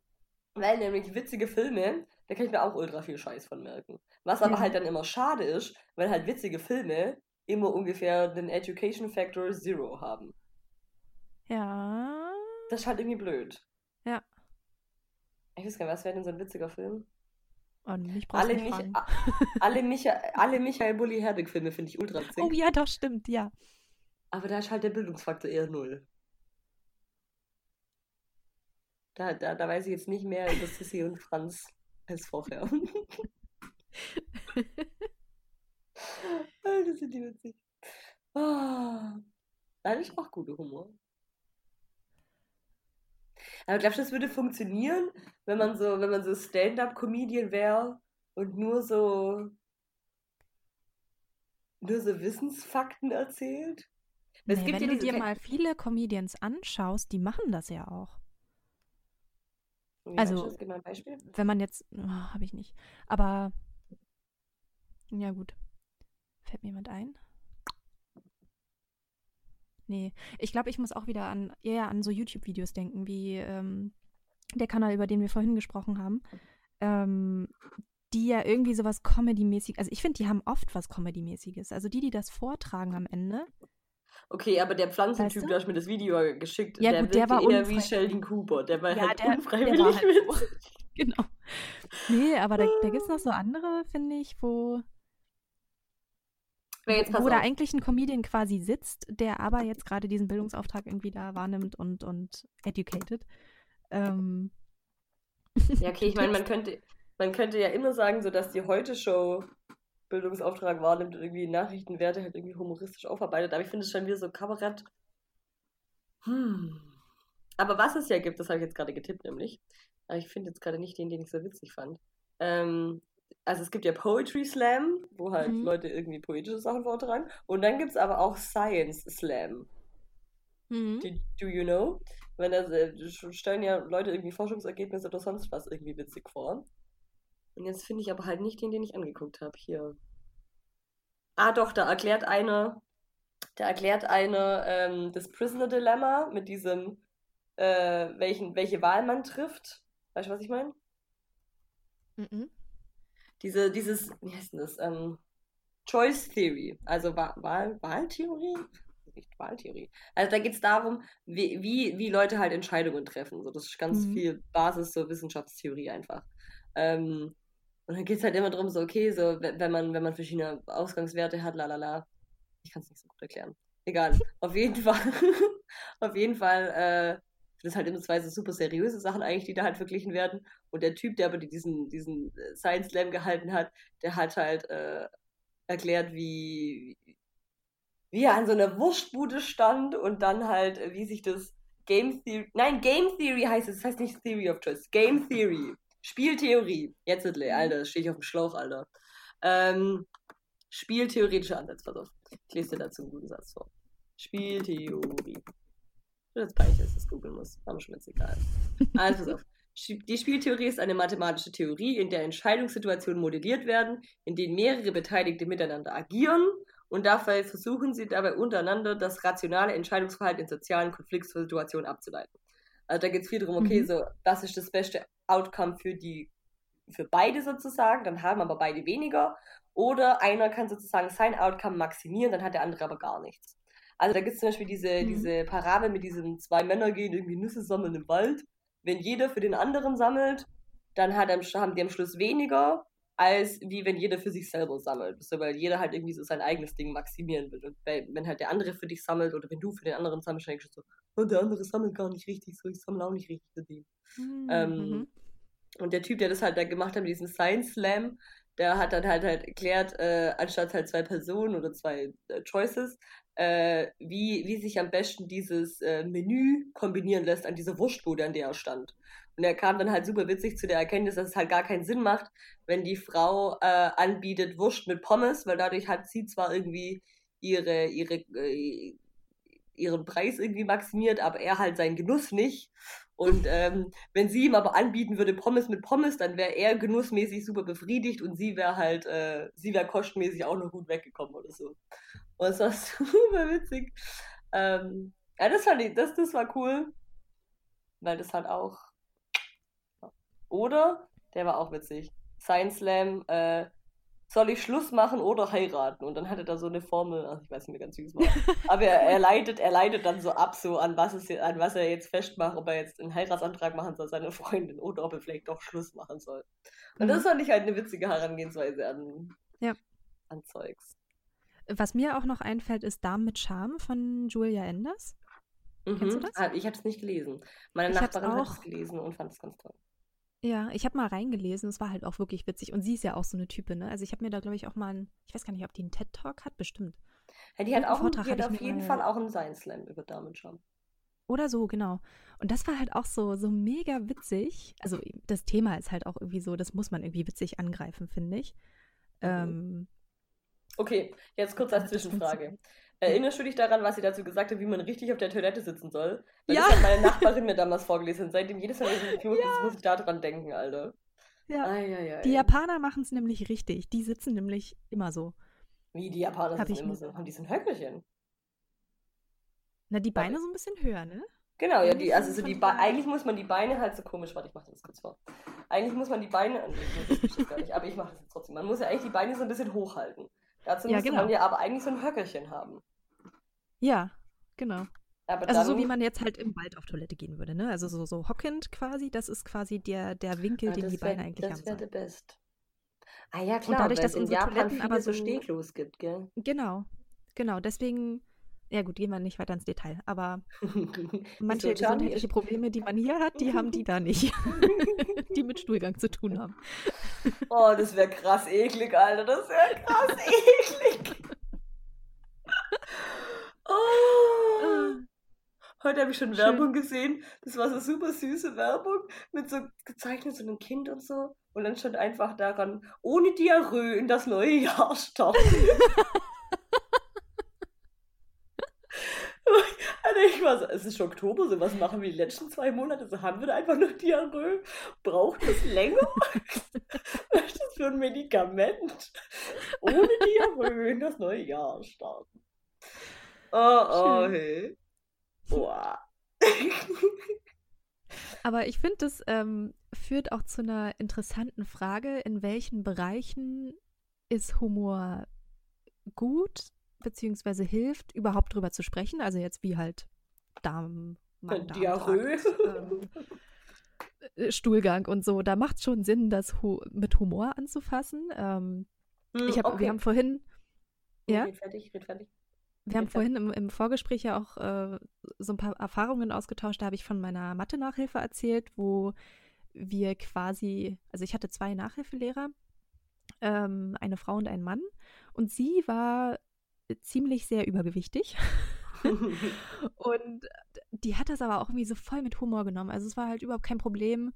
Weil nämlich witzige Filme, da kann ich mir auch ultra viel Scheiß von merken. Was aber Ja. halt dann immer schade ist, weil halt witzige Filme immer ungefähr den Education Factor Zero haben. Ja. Das ist halt irgendwie blöd. Ja. Ich weiß gar nicht, was wäre denn so ein witziger Film? Mich brauchst Alle, nicht Mich alle, Micha alle Michael Bulli Herbig Filme finde ich ultra witzig. Oh ja, doch, stimmt, ja. Aber da ist halt der Bildungsfaktor eher null. Da, da, da weiß ich jetzt nicht mehr über Sissy und Franz als vorher. Alter, sind die witzig. Ah, das ist auch guter Humor. Aber glaubst du, das würde funktionieren, wenn man so, wenn man so Stand-up-Comedian wäre und nur so nur so Wissensfakten erzählt? Gibt wenn ja du dir mal viele Comedians anschaust, die machen das ja auch. Wie also-. Wenn man jetzt, oh, habe ich nicht. Aber ja gut. Fällt mir jemand ein? Nee, ich glaube, ich muss auch wieder an eher an so YouTube-Videos denken, wie ähm, der Kanal, über den wir vorhin gesprochen haben. Ähm, die ja irgendwie sowas Comedy-mäßig, also ich finde, die haben oft was Comedy-mäßiges. Also die, die das vortragen am Ende. Okay, aber der Pflanzentyp, Weißt du? du hast mir das Video geschickt, Ja, der gut, der war eher wie Sheldon Cooper. Der war Ja, halt der- der unfreiwillig war halt so. Genau. Nee, aber da, da gibt es noch so andere, finde ich, wo, jetzt wo da eigentlich ein Comedian quasi sitzt, der aber jetzt gerade diesen Bildungsauftrag irgendwie da wahrnimmt und, und educated. Ähm, Ja, okay, ich meine, man könnte, man könnte ja immer sagen, so dass die Heute-Show Bildungsauftrag wahrnimmt und irgendwie Nachrichtenwerte halt irgendwie humoristisch aufarbeitet. Aber ich finde es schon wieder so Kabarett. Hm. Aber was es ja gibt, das habe ich jetzt gerade getippt, nämlich. Aber ich finde jetzt gerade nicht den, den ich so witzig fand. Ähm, also es gibt ja Poetry Slam, wo halt Mhm. Leute irgendwie poetische Sachen vortragen. Und dann gibt es aber auch Science Slam. mhm. Do, do you know? Wenn das, äh, stellen ja Leute irgendwie Forschungsergebnisse oder sonst was irgendwie witzig vor. Und jetzt finde ich aber halt nicht den, den ich angeguckt habe. Hier. Ah, doch, da erklärt einer, da erklärt einer ähm, das Prisoner Dilemma mit diesem, äh, welchen, welche Wahl man trifft. Weißt du, was ich meine? Mhm. Diese, dieses, wie heißt denn das? Ähm, Choice Theory, also Wa Wahl Wahltheorie? Nicht Wahltheorie. Also da geht es darum, wie, wie, wie Leute halt Entscheidungen treffen. So, das ist ganz Mhm. viel Basis zur Wissenschaftstheorie einfach. Ähm, und dann geht es halt immer darum, so, okay, so, wenn man, wenn man verschiedene Ausgangswerte hat, lalala. Ich kann es nicht so gut erklären. Egal. Auf jeden Fall, auf jeden Fall, äh, das halt immer zwei so super seriöse Sachen eigentlich, die da halt verglichen werden. Und der Typ, der aber diesen, diesen äh, Science Slam gehalten hat, der hat halt äh, erklärt, wie, wie er an so einer Wurstbude stand und dann halt, äh, wie sich das Game Theory, nein, Game Theory heißt es, das heißt nicht Theory of Choice, Game Theory, Spieltheorie, jetzt, Alter, stehe ich auf dem Schlauch, Alter. Ähm, Spieltheoretischer Ansatz, pass auf. Ich lese dir dazu einen guten Satz vor. Spieltheorie. Das peinlich, dass ich das googeln muss. Aber schon jetzt egal. Also, pass auf. Die Spieltheorie ist eine mathematische Theorie, in der Entscheidungssituationen modelliert werden, in denen mehrere Beteiligte miteinander agieren und dabei versuchen sie dabei untereinander das rationale Entscheidungsverhalten in sozialen Konfliktsituationen abzuleiten. Also da geht es viel darum, okay, Mhm. so, das ist das beste Outcome für die, für beide sozusagen, dann haben aber beide weniger. Oder einer kann sozusagen sein Outcome maximieren, dann hat der andere aber gar nichts. Also da gibt es zum Beispiel diese, Mhm. diese Parabel mit diesen zwei Männer gehen irgendwie Nüsse sammeln im Wald. Wenn jeder für den anderen sammelt, dann hat am, haben die am Schluss weniger, als wie wenn jeder für sich selber sammelt. So, weil jeder halt irgendwie so sein eigenes Ding maximieren will. Und wenn halt der andere für dich sammelt oder wenn du für den anderen sammelst, dann denkst du so, und der andere sammelt gar nicht richtig, so ich sammle auch nicht richtig für den. Mhm. Ähm, und der Typ, der das halt da gemacht hat, mit diesem Science Slam, der hat dann halt halt erklärt, äh, anstatt halt zwei Personen oder zwei äh, Choices, äh, wie, wie sich am besten dieses äh, Menü kombinieren lässt an dieser Wurstbude, an der er stand. Und er kam dann halt super witzig zu der Erkenntnis, dass es halt gar keinen Sinn macht, wenn die Frau äh, anbietet Wurst mit Pommes, weil dadurch hat sie zwar irgendwie ihre, ihre, äh, ihren Preis irgendwie maximiert, aber er halt seinen Genuss nicht. Und ähm, wenn sie ihm aber anbieten würde Pommes mit Pommes, dann wäre er genussmäßig super befriedigt und sie wäre halt, äh, sie wäre kostenmäßig auch noch gut weggekommen oder so. Und es war super witzig. Ähm, ja, das fand ich, das, das war cool. Weil das halt auch. Oder, der war auch witzig. Science Slam, äh, soll ich Schluss machen oder heiraten? Und dann hatte er so eine Formel, ach, ich weiß nicht mehr ganz, wie es war. Aber er, er, leitet, er leitet dann so ab, so an was, es, an was er jetzt festmacht, ob er jetzt einen Heiratsantrag machen soll, seine Freundin, oder ob er vielleicht doch Schluss machen soll. Und mhm. das fand ich halt eine witzige Herangehensweise an, ja. an Zeugs. Was mir auch noch einfällt, ist Damen mit Charme von Julia Enders. Mhm. Kennst du das? Ah, ich habe es nicht gelesen. Meine ich Nachbarin hat es gelesen und fand es ganz toll. Ja, ich habe mal reingelesen, es war halt auch wirklich witzig. Und sie ist ja auch so eine Type, ne? Also ich habe mir da, glaube ich, auch mal einen, ich weiß gar nicht, ob die einen TED-Talk hat, bestimmt. Ja, die hat auch Vortrag die hat auf jeden Fall auch einen Science Slam über Damen Charme. Oder so, genau. Und das war halt auch so, so mega witzig. Also das Thema ist halt auch irgendwie so, das muss man irgendwie witzig angreifen, finde ich. Mhm. Ähm, okay, jetzt kurz als Zwischenfrage. Erinnerst du dich daran, was sie dazu gesagt hat, wie man richtig auf der Toilette sitzen soll? Weil ja. Das hat meine Nachbarin mir damals vorgelesen. Und seitdem jedes Mal, wenn ich Klo ja. muss ich daran denken, Alter. Ja. Ai, ai, ai. Die Japaner machen es nämlich richtig. Die sitzen nämlich immer so. Wie die Japaner Hab sitzen immer so? Haben die so ein Höckelchen? Na, die Beine so ein bisschen höher, ne? Genau, ja, die, also so die eigentlich muss man die Beine halt so komisch, warte, ich mach das kurz vor. Eigentlich muss man die Beine, nee, das gar nicht, aber ich mache das jetzt trotzdem. Man muss ja eigentlich die Beine so ein bisschen hochhalten. Dazu ja, müsste genau. man ja aber eigentlich so ein Höckerchen haben. Ja, genau. Aber also so wie man jetzt halt im Wald auf Toilette gehen würde, ne? Also so, so hockend quasi, das ist quasi der, der Winkel, ja, den die wär, Beine eigentlich das haben. Das wäre der Best. Ah ja, klar, und dadurch, dass es in Japan Toiletten aber so Stehklos gibt, gell? Genau, genau. Deswegen, ja gut, gehen wir nicht weiter ins Detail, aber manche gesundheitliche Probleme, die man hier hat, die haben die da nicht, die mit Stuhlgang zu tun haben. Oh, das wäre krass eklig, Alter, das wäre krass eklig. Oh. Heute habe ich schon Schön. Werbung gesehen. Das war so super süße Werbung mit so gezeichnet so einem Kind und so. Und dann stand einfach daran, ohne Diarrhoe in das neue Jahr starten. also ich war so, es ist schon Oktober, so was machen wir die letzten zwei Monate? So haben wir da einfach noch Diarrhoe? Braucht es länger? was ist das für ein Medikament? Ohne Diarrhoe in das neue Jahr starten. Oh, oh, Schön. hey. Boah. Aber ich finde, das ähm, führt auch zu einer interessanten Frage, in welchen Bereichen ist Humor gut, beziehungsweise hilft, überhaupt drüber zu sprechen. Also jetzt wie halt Darm, Diarrhoe. Ähm, äh, Stuhlgang und so. Da macht es schon Sinn, das hu mit Humor anzufassen. Ähm, hm, ich hab, okay. Wir haben vorhin. Ja? Red fertig, red fertig. Wir haben vorhin im, im, Vorgespräch ja auch äh, so ein paar Erfahrungen ausgetauscht. Da habe ich von meiner Mathe-Nachhilfe erzählt, wo wir quasi, also ich hatte zwei Nachhilfelehrer, ähm, eine Frau und ein Mann. Und sie war ziemlich sehr übergewichtig. und die hat das aber auch irgendwie so voll mit Humor genommen. Also es war halt überhaupt kein Problem,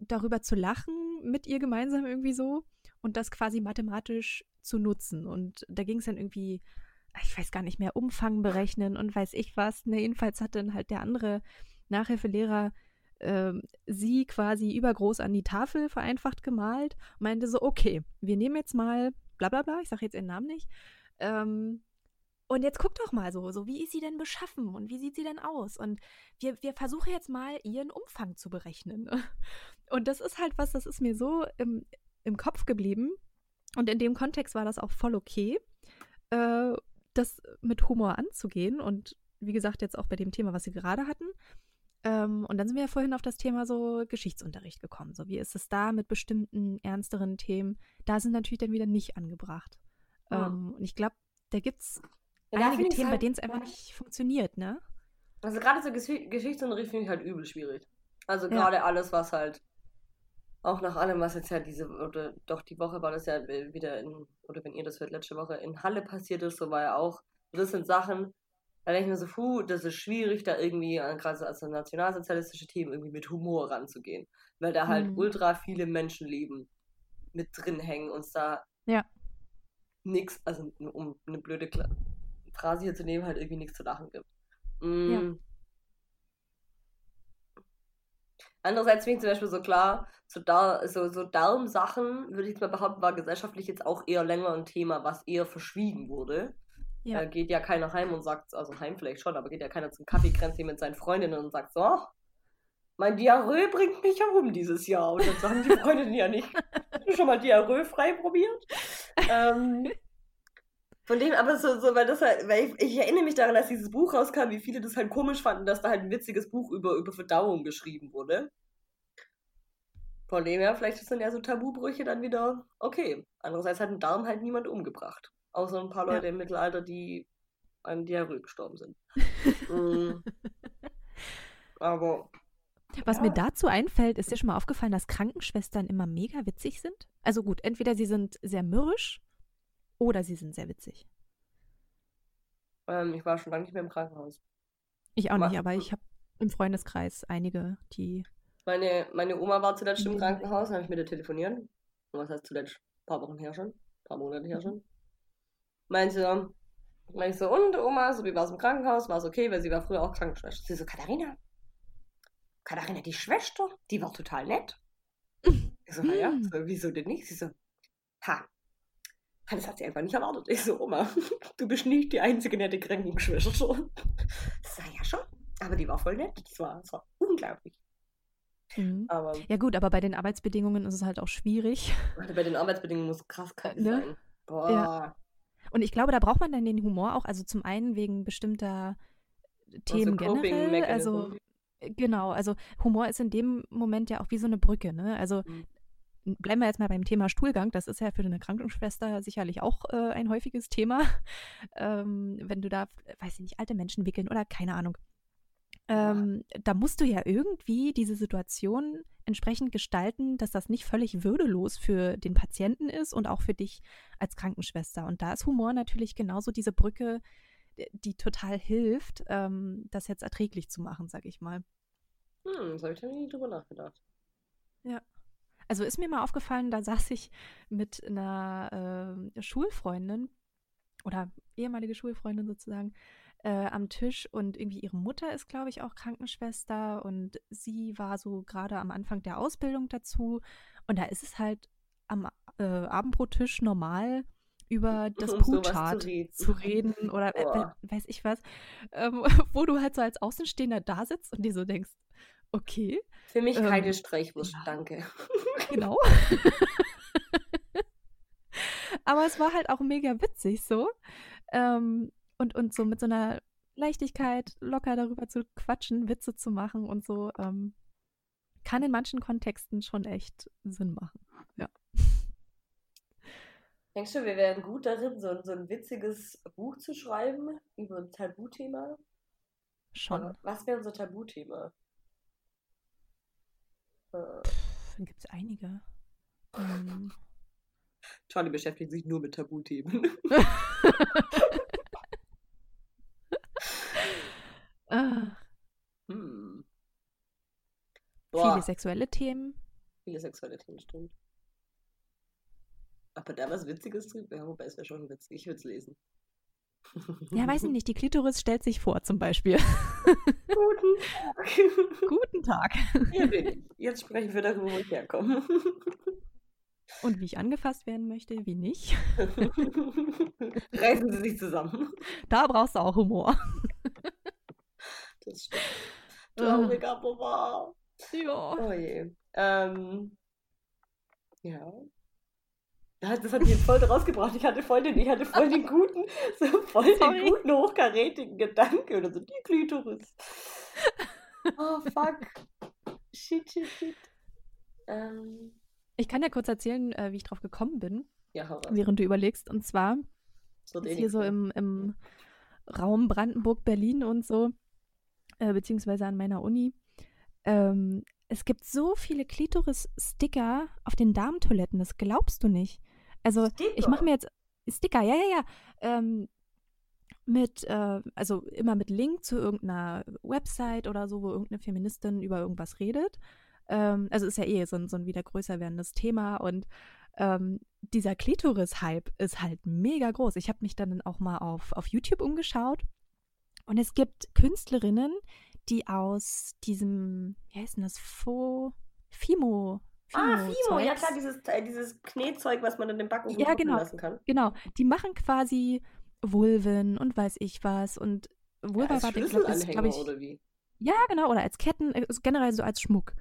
darüber zu lachen mit ihr gemeinsam irgendwie so und das quasi mathematisch zu nutzen. Und da ging es dann irgendwie ich weiß gar nicht mehr, Umfang berechnen und weiß ich was. Ne, jedenfalls hat dann halt der andere Nachhilfelehrer äh, sie quasi übergroß an die Tafel vereinfacht gemalt und meinte so, okay, wir nehmen jetzt mal bla bla bla, ich sage jetzt ihren Namen nicht, ähm, und jetzt guck doch mal so, so, wie ist sie denn beschaffen und wie sieht sie denn aus? Und wir, wir versuchen jetzt mal, ihren Umfang zu berechnen. Und das ist halt was, das ist mir so im, im Kopf geblieben. Und in dem Kontext war das auch voll okay. Äh, das mit Humor anzugehen und wie gesagt, jetzt auch bei dem Thema, was Sie gerade hatten. Ähm, und dann sind wir ja vorhin auf das Thema so Geschichtsunterricht gekommen. So, wie ist es da mit bestimmten ernsteren Themen? Da sind natürlich dann wieder nicht angebracht. Ja. Ähm, und ich glaube, da gibt es ja, einige Themen, halt, bei denen es einfach nicht funktioniert, ne? Also gerade so Gesch Geschichtsunterricht finde ich halt übel schwierig. Also gerade alles, was halt auch nach allem, was jetzt ja diese, oder doch die Woche war das ja wieder in, oder wenn ihr das hört, letzte Woche in Halle passiert ist, so war ja auch, das sind Sachen, da denke ich mir so, puh, das ist schwierig, da irgendwie, äh, gerade so als so nationalsozialistische Themen, irgendwie mit Humor ranzugehen. Weil da halt Mhm. ultra viele Menschenleben mit drin hängen und da Ja. Nix, also um eine blöde Kla Phrase hier zu nehmen, halt irgendwie nichts zu lachen gibt. Mm. Andererseits finde ich zum Beispiel so klar, so, Dar so, so Darmsachen, würde ich jetzt mal behaupten, war gesellschaftlich jetzt auch eher länger ein Thema, was eher verschwiegen wurde. Ja. Da geht ja keiner heim und sagt, also heim vielleicht schon, aber geht ja keiner zum Kaffeekränzchen mit seinen Freundinnen und sagt so, "Ach, mein Diarrhoe bringt mich herum dieses Jahr. Und dann sagen die Freundinnen ja nicht, hast du schon mal Diarrhoe frei probiert? Ähm, von dem, aber so, so weil das halt, weil ich, ich erinnere mich daran, als dieses Buch rauskam, wie viele das halt komisch fanden, dass da halt ein witziges Buch über, über Verdauung geschrieben wurde. Von dem her, vielleicht sind ja so Tabubrüche dann wieder okay. Andererseits hat ein Darm halt niemand umgebracht. Außer ein paar Ja. Leute im Mittelalter, die an Diarrhoe gestorben sind. Mm. Aber Was Ja. mir dazu einfällt, ist dir schon mal aufgefallen, dass Krankenschwestern immer mega witzig sind? Also gut, entweder sie sind sehr mürrisch oder sie sind sehr witzig. ähm, ich war schon lange nicht mehr im Krankenhaus. Ich auch nicht, aber ich habe im Freundeskreis einige, die. Meine, meine Oma war zuletzt im Mhm. Krankenhaus, dann habe ich mit ihr telefoniert. Und Was heißt zuletzt? Ein paar Wochen her schon. Ein paar Monate her schon. Meinte, meinte ich so, und Oma, so wie war es im Krankenhaus? War es okay, weil sie war früher auch Krankenschwester. Sie so, Katharina, Katharina, die Schwester, die war total nett. Ich so, na ja, Hm. so, wieso denn nicht? Sie so, ha, das hat sie einfach nicht erwartet. Ich so, Oma, du bist nicht die einzige nette Krankenschwester. Sag, ja schon, aber die war voll nett. Das war, das war unglaublich. Mhm. Aber Ja gut, aber bei den Arbeitsbedingungen ist es halt auch schwierig. Bei den Arbeitsbedingungen muss krass kalt Ne? sein. Boah. Ja. Und ich glaube, da braucht man dann den Humor auch, also zum einen wegen bestimmter Themen Coping generell. Also. Genau, also Humor ist in dem Moment ja auch wie so eine Brücke, ne? Also Mhm. bleiben wir jetzt mal beim Thema Stuhlgang. Das ist ja für eine Krankenschwester sicherlich auch äh, ein häufiges Thema. Ähm, wenn du da, weiß ich nicht, alte Menschen wickeln oder keine Ahnung. Ja. Ähm, da musst du ja irgendwie diese Situation entsprechend gestalten, dass das nicht völlig würdelos für den Patienten ist und auch für dich als Krankenschwester. Und da ist Humor natürlich genauso diese Brücke, die- die total hilft, ähm, das jetzt erträglich zu machen, sag ich mal. Hm, das habe ich noch nie drüber nachgedacht. Also ist mir mal aufgefallen, da saß ich mit einer ähm, Schulfreundin oder ehemalige Schulfreundin sozusagen äh, am Tisch und irgendwie ihre Mutter ist, glaube ich, auch Krankenschwester und sie war so gerade am Anfang der Ausbildung dazu und da ist es halt am äh, Abendbrottisch normal über das Um Poo-Chart zu reden. zu reden oder äh, Boah. we- weiß ich was, ähm, wo du halt so als Außenstehender da sitzt und dir so denkst, okay, Für mich Ähm, keine Streichwurst, ja. danke. Genau. Aber es war halt auch mega witzig so. Ähm, und, und so mit so einer Leichtigkeit locker darüber zu quatschen, Witze zu machen und so, ähm, kann in manchen Kontexten schon echt Sinn machen. Denkst du, wir wären gut darin, so, so ein witziges Buch zu schreiben über ein Tabuthema? Schon. Aber Was wäre unser Tabuthema? Äh, Dann gibt es einige. Ähm, Charlie beschäftigt sich nur mit Tabuthemen. ah, hm. viele sexuelle Themen. viele sexuelle Themen, stimmt. Aber da was Witziges drin? Ja, wobei es wäre schon witzig. Ich würde es lesen. Ja, weiß ich nicht, die Klitoris stellt sich vor zum Beispiel. Guten Tag. Guten Tag. Hier bin ich. Jetzt sprechen wir darüber, wo ich herkomme. Und wie ich angefasst werden möchte, wie nicht. Reißen Sie sich zusammen. Da brauchst du auch Humor. Das stimmt. Traurig, aber wahr. Ja. Oh je. Ähm, ja. Das hat mich voll rausgebracht. Ich hatte voll den, ich hatte voll den guten, so voll den guten, hochkarätigen Gedanke oder so, die Klitoris. Oh, fuck. Shit, shit, shit. Ähm, Ich kann ja kurz erzählen, äh, wie ich drauf gekommen bin, ja, während du überlegst. Und zwar eh ist hier so im, im Raum Brandenburg, Berlin und so, äh, beziehungsweise an meiner Uni. Ähm, es gibt so viele Klitoris-Sticker auf den Damentoiletten, das glaubst du nicht. Also Sticker? ich mache mir jetzt Sticker, ja, ja, ja. Ähm, mit, äh, also immer mit Link zu irgendeiner Website oder so, wo irgendeine Feministin über irgendwas redet. Ähm, also ist ja eh so ein, so ein wieder größer werdendes Thema und ähm, dieser Klitoris-Hype ist halt mega groß. Ich habe mich dann auch mal auf, auf YouTube umgeschaut und es gibt Künstlerinnen, die aus diesem, wie heißt denn das, Fo, Fimo, Ah, Fimo, ja Zeugs. klar, dieses, äh, dieses Knetzeug, was man in den Backen Ja, genau. lassen kann. Genau, die machen quasi Vulven und weiß ich was und Ja, Vulva als war, Schlüsselanhänger glaube ich, oder wie? ja, genau, oder als Ketten, äh, ist generell so als Schmuck.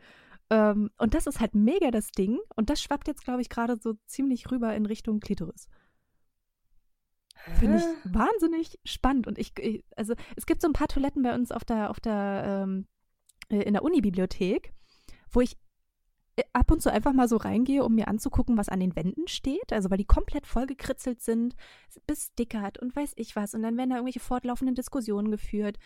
Ähm, und das ist halt mega das Ding und das schwappt jetzt, glaube ich, gerade so ziemlich rüber in Richtung Klitoris. Finde ich wahnsinnig spannend. Und ich, ich, also es gibt so ein paar Toiletten bei uns auf der, auf der, ähm, äh, in der Unibibliothek, wo ich äh, ab und zu einfach mal so reingehe, um mir anzugucken, was an den Wänden steht. Also weil die komplett vollgekritzelt sind, bestickert und weiß ich was. Und dann werden da irgendwelche fortlaufenden Diskussionen geführt.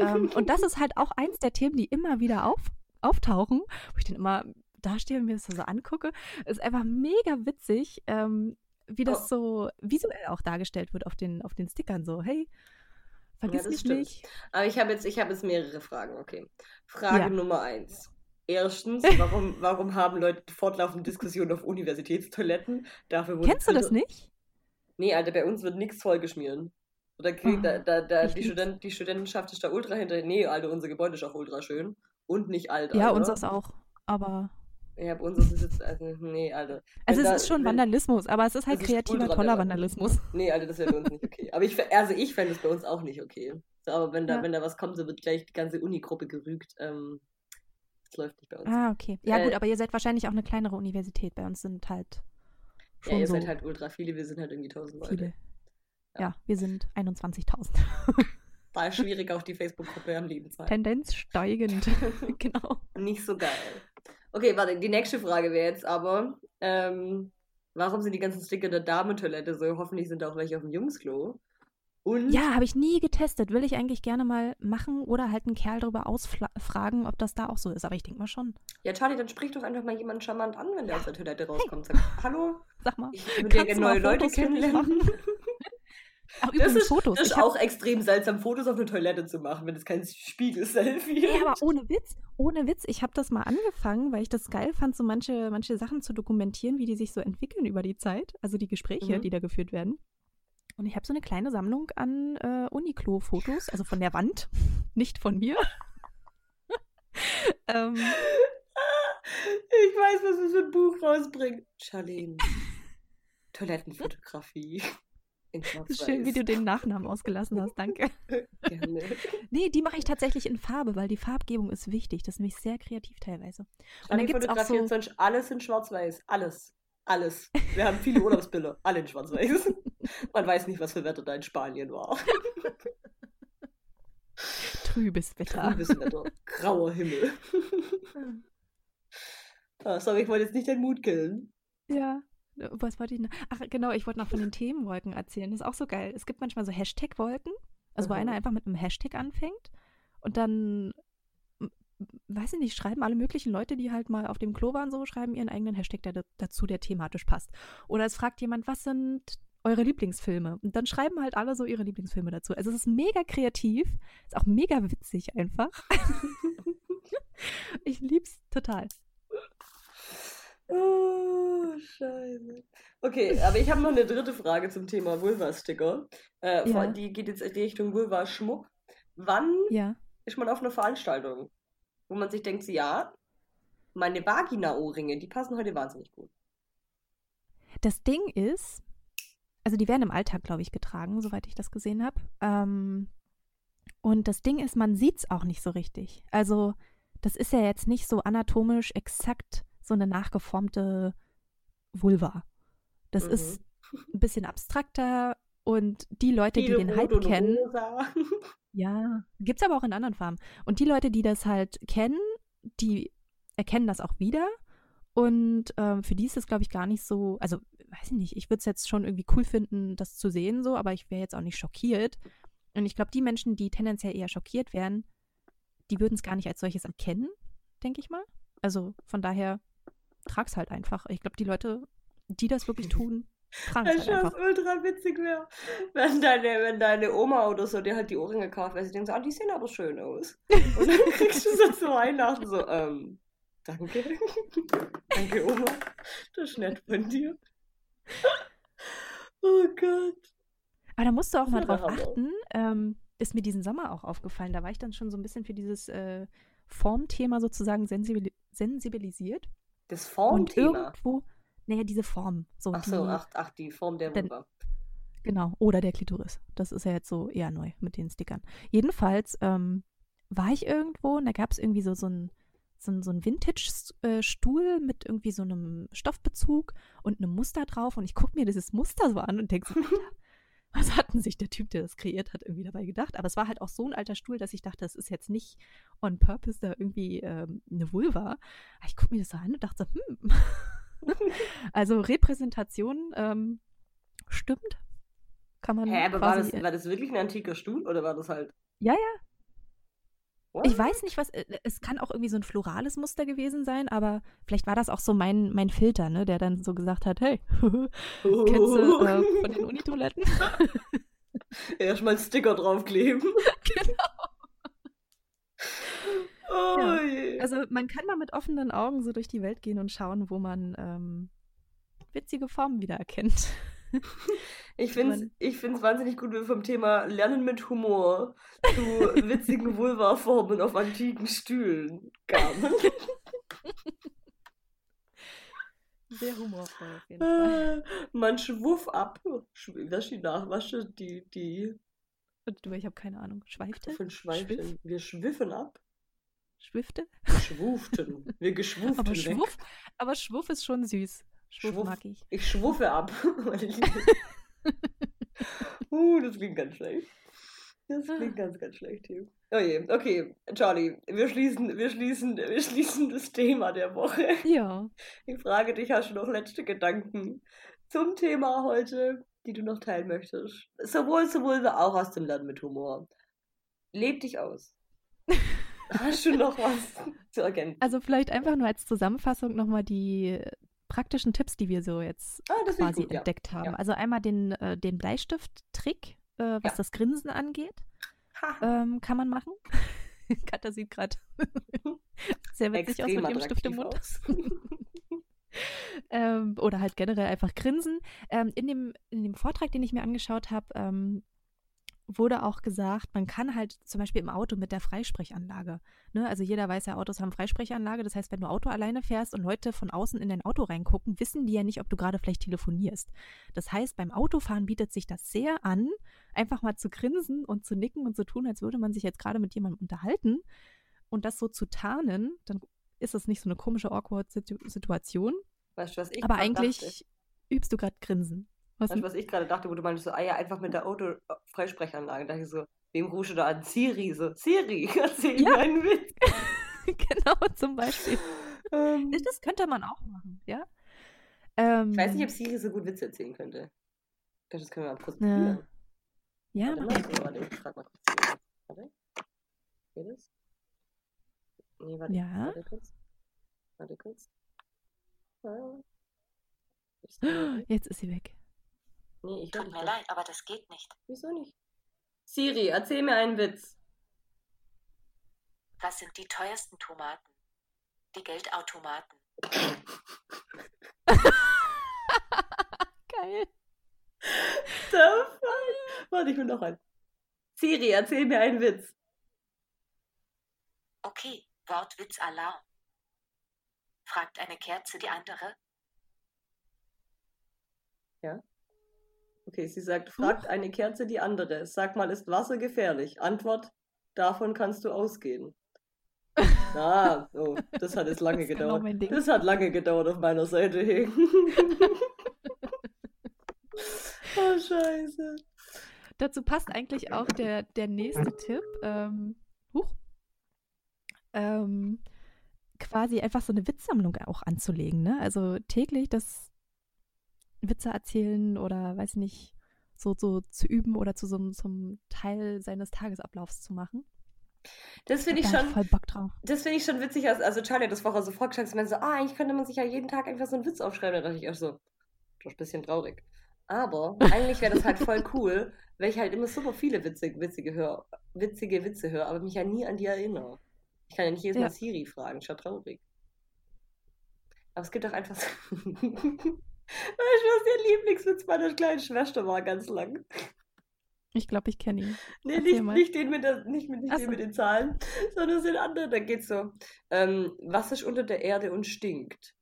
ähm, und das ist halt auch eins der Themen, die immer wieder auf, auftauchen, wo ich dann immer da stehe und mir das so angucke. Ist einfach mega witzig, ähm, wie das Oh. so visuell auch dargestellt wird auf den, auf den Stickern. So, hey, vergiss das mich stimmt. nicht. Aber ich habe jetzt, ich habe jetzt mehrere Fragen, okay. Frage Ja. Nummer eins. Erstens, warum, warum haben Leute fortlaufende Diskussionen auf Universitätstoiletten? Dafür Kennst du das nicht? Nee, Alter, bei uns wird nichts vollgeschmiert. Oder krieg, da, Oh, da, da, ich die. Student, die Studentenschaft ist da ultra hinter. Nee, Alter, unser Gebäude ist auch ultra schön. Und nicht alt, Ja, Alter. unseres auch. Aber. Ja, bei uns ist es jetzt, also, nee, Alter. Also Wenn es da- ist schon wenn- Vandalismus, aber es ist halt kreativer, toller Vandal- Vandalismus. Nee, Alter, das wäre bei uns nicht okay. Aber ich, also ich fände es bei uns auch nicht okay. So, aber wenn da, Ja. wenn da was kommt, so wird gleich die ganze Uni-Gruppe gerügt. Ähm, das läuft nicht bei uns. Ah, okay. Ja, Äh, gut, aber ihr seid wahrscheinlich auch eine kleinere Universität. Bei uns sind halt ja, schon ihr so seid halt ultra viele, wir sind halt irgendwie tausend Leute. viele. Ja. Ja, wir sind 21.000. War schwierig, auf die Facebook-Gruppe am Leben zu halten. Tendenz steigend. genau. Nicht so geil. Okay, warte, die nächste Frage wäre jetzt aber, ähm, warum sind die ganzen Sticker der Damentoilette so? Hoffentlich sind da auch welche auf dem Jungsklo. Und Ja, habe ich nie getestet. Will ich eigentlich gerne mal machen oder halt einen Kerl darüber ausfragen, ob das da auch so ist. Aber ich denke mal schon. ja, Charlie, dann sprich doch einfach mal jemanden charmant an, wenn der aus der Toilette rauskommt. Sag, hallo, Sag mal. ich würde ja gerne neue Leute kennenlernen. Ach, Das ist, Fotos. das ist hab- auch extrem seltsam, Fotos auf einer Toilette zu machen, wenn es kein Spiegel-Selfie Nee, aber ist. ohne Witz, ohne Witz, ich habe das mal angefangen, weil ich das geil fand, so manche, manche Sachen zu dokumentieren, wie die sich so entwickeln über die Zeit, also die Gespräche, Mhm. die da geführt werden. Und ich habe so eine kleine Sammlung an äh, Uniqlo-Fotos, also von der Wand, nicht von mir. ähm, Ich weiß, was wir für ein Buch rausbringen. Charlene. Toilettenfotografie. Schön, wie du den Nachnamen ausgelassen hast, danke. Gerne. Nee, die mache ich tatsächlich in Farbe, weil die Farbgebung ist wichtig. Das ist nämlich sehr kreativ teilweise. Und dann gibt es auch so, sonst alles in Schwarz-Weiß. Alles. Alles. Wir haben viele Urlaubsbilder. Alle in Schwarz-Weiß. Man weiß nicht, was für Wetter da in Spanien war. trübes Wetter. Trübes Wetter. Grauer Himmel. Ah, sorry, ich wollte jetzt nicht deinen Mut killen. Ja. Was wollte ich noch? Ach, genau, ich wollte noch von den Themenwolken erzählen. Das ist auch so geil. Es gibt manchmal so Hashtag-Wolken, also wo Aha. einer einfach mit einem Hashtag anfängt und dann, weiß ich nicht, schreiben alle möglichen Leute, die halt mal auf dem Klo waren, so, schreiben ihren eigenen Hashtag der, da- dazu, der thematisch passt. Oder es fragt jemand, was sind eure Lieblingsfilme? Und dann schreiben halt alle so ihre Lieblingsfilme dazu. Also es ist mega kreativ, ist auch mega witzig einfach. ich lieb's total. Oh, scheiße. Okay, aber ich habe noch eine dritte Frage zum Thema Vulva-Sticker. Äh, vor- Ja. Die geht jetzt in Richtung Vulva-Schmuck. Wann Ja. ist man auf einer Veranstaltung, wo man sich denkt, ja, meine Vagina-Ohrringe, die passen heute wahnsinnig gut. Das Ding ist, also die werden im Alltag, glaube ich, getragen, soweit ich das gesehen habe. Ähm, und das Ding ist, man sieht es auch nicht so richtig. Also das ist ja jetzt nicht so anatomisch exakt so eine nachgeformte Vulva. Das Mhm. ist ein bisschen abstrakter und die Leute, die Viele den rot Hype kennen, ja, gibt's aber auch in anderen Farben. Und die Leute, die das halt kennen, die erkennen das auch wieder. Und ähm, für die ist es, glaube ich, gar nicht so, also weiß ich nicht, ich würde es jetzt schon irgendwie cool finden, das zu sehen, so, aber ich wäre jetzt auch nicht schockiert. Und ich glaube, die Menschen, die tendenziell eher schockiert wären, die würden es gar nicht als solches erkennen, denke ich mal. Also von daher trag's halt einfach. Ich glaube, die Leute, die das wirklich tun, es Das halt ist einfach. ultra witzig wäre, wenn deine, wenn deine Oma oder so dir halt die Ohrringe kauft, weil sie denkt so, ah, die sehen aber schön aus. Und dann kriegst du so zu Weihnachten so, ähm, danke. danke, Oma. Das ist nett von dir. oh Gott. Aber da musst du auch mal drauf Hammer. achten. Ähm, ist mir diesen Sommer auch aufgefallen. Da war ich dann schon so ein bisschen für dieses äh, Formthema sozusagen sensibil sensibilisiert. Das Und Formthema. irgendwo, naja, diese Form. So Ach die, so, ach, ach, die Form der Vulva. Genau, oder der Klitoris. Das ist ja jetzt so eher neu mit den Stickern. Jedenfalls ähm, war ich irgendwo und da gab es irgendwie so, so ein so ein, so ein Vintage-Stuhl mit irgendwie so einem Stoffbezug und einem Muster drauf. Und ich gucke mir dieses Muster so an und denke so, was hat denn sich der Typ, der das kreiert hat, irgendwie dabei gedacht? Aber es war halt auch so ein alter Stuhl, dass ich dachte, das ist jetzt nicht on purpose da irgendwie ähm, eine Vulva. Aber ich gucke mir das so an und dachte so, hm. also Repräsentation ähm, stimmt. Kann man Hä, aber war das, war das wirklich ein antiker Stuhl oder war das halt. Ja, ja. Ich weiß nicht, was. äh, Es kann auch irgendwie so ein florales Muster gewesen sein, aber vielleicht war das auch so mein, mein Filter, ne, der dann so gesagt hat: Hey, kennst du äh, von den Unitoiletten? Erstmal Sticker draufkleben. genau. Oh Ja. Also, man kann mal mit offenen Augen so durch die Welt gehen und schauen, wo man ähm, witzige Formen wiedererkennt. Ich finde es man- ich find's wahnsinnig gut, wie wir vom Thema Lernen mit Humor zu witzigen Vulva-Formen auf antiken Stühlen kamen. Sehr humorvoll auf jeden Fall. Äh, Man schwuff ab. Schw- Was steht nach? Was steht die, die du, ich habe keine Ahnung. Schweifte? von Schweifchen? Schwiff? Wir schwiffen ab. Schwifte? Schwuften. Wir geschwuften Aber. Schwuff, aber Schwuff ist schon süß. Schwuff, Schwuff. mag ich. Ich schwuffe ab. uh, das klingt ganz schlecht. Das Ah. klingt ganz, ganz schlecht hier. Oh je, okay, Charlie, wir schließen, wir schließen, wir schließen das Thema der Woche. Ja. Ich frage dich, hast du noch letzte Gedanken zum Thema heute, die du noch teilen möchtest? Sowohl sowohl auch aus dem Lernen mit Humor. Leb dich aus. Hast du noch was zu ergänzen? Also vielleicht einfach nur als Zusammenfassung nochmal die praktischen Tipps, die wir so jetzt Ah, quasi gut, ja. entdeckt haben. Ja. Also einmal den, äh, den Bleistift-Trick, äh, was Ja. das Grinsen angeht, ähm, kann man machen. Katha sieht gerade sehr witzig aus mit ihrem Stift im Mund. ähm, oder halt generell einfach grinsen. Ähm, in, dem, in dem Vortrag, den ich mir angeschaut habe, ähm, wurde auch gesagt, man kann halt zum Beispiel im Auto mit der Freisprechanlage, ne? also jeder weiß ja, Autos haben Freisprechanlage, das heißt, wenn du Auto alleine fährst und Leute von außen in dein Auto reingucken, wissen die ja nicht, ob du gerade vielleicht telefonierst. Das heißt, beim Autofahren bietet sich das sehr an, einfach mal zu grinsen und zu nicken und zu tun, als würde man sich jetzt gerade mit jemandem unterhalten und das so zu tarnen, dann ist es nicht so eine komische, awkward Situ Situation, Weißt du, was ich aber eigentlich dachte? übst du gerade Grinsen. Was du, was ich gerade dachte, wo du meinst, so, ah ja, einfach mit der Auto-Freisprechanlage. Da dachte ich so, wem rufst du da an? Siri, so, Siri, erzähl Ja. mir einen Witz. genau, zum Beispiel. Ähm, Das könnte man auch machen, ja. Ähm, ich weiß nicht, ob Siri so gut Witze erzählen könnte. Das können wir mal probieren. Ja, warte, mal, warte, ich frag mal kurz. Warte. Geht das? Nee, warte. Ja. Warte kurz. Warte kurz. Ah. Jetzt ist sie weg. Nee, ich Tut mir leid, aber das geht nicht. Wieso nicht? Siri, erzähl mir einen Witz. Was sind die teuersten Tomaten? Die Geldautomaten. Geil. Der Fall. Warte, ich will noch einen. Siri, erzähl mir einen Witz. Okay, Wortwitz Alarm. Fragt eine Kerze die andere. Okay, sie sagt, fragt eine Kerze die andere. Sag mal, ist Wasser gefährlich? Antwort, davon kannst du ausgehen. Ah, oh, das hat jetzt lange Das gedauert. Das hat lange gedauert auf meiner Seite. Oh, scheiße. Dazu passt eigentlich auch der, der nächste Tipp. Ähm, huch. Ähm, quasi einfach so eine Witzsammlung auch anzulegen. Ne? Also täglich das Witze erzählen oder weiß nicht, so, so zu üben oder zu so einem zum Teil seines Tagesablaufs zu machen. Das finde ich hab schon, voll Bock drauf. das finde ich schon witzig. als- Also Charlie hat das vorher so vorgeschlagen, man so, ah, eigentlich könnte man sich ja jeden Tag einfach so einen Witz aufschreiben. Da dachte ich auch so, das ist ein bisschen traurig. Aber eigentlich wäre das halt voll cool, weil ich halt immer super viele witzige, witzige, hör, witzige Witze höre, aber mich ja nie an die erinnere. Ich kann ja nicht jedes Mal Ja. Siri fragen, ja traurig. Aber es gibt auch einfach so. Weißt du, was der Lieblingswitz meiner kleinen Schwester war ganz lang? Ich glaube, ich kenne ihn. Nee, nicht, nicht den mit, der, nicht mit, nicht den mit den Zahlen, sondern den anderen. Da geht's so: ähm, Was ist unter der Erde und stinkt?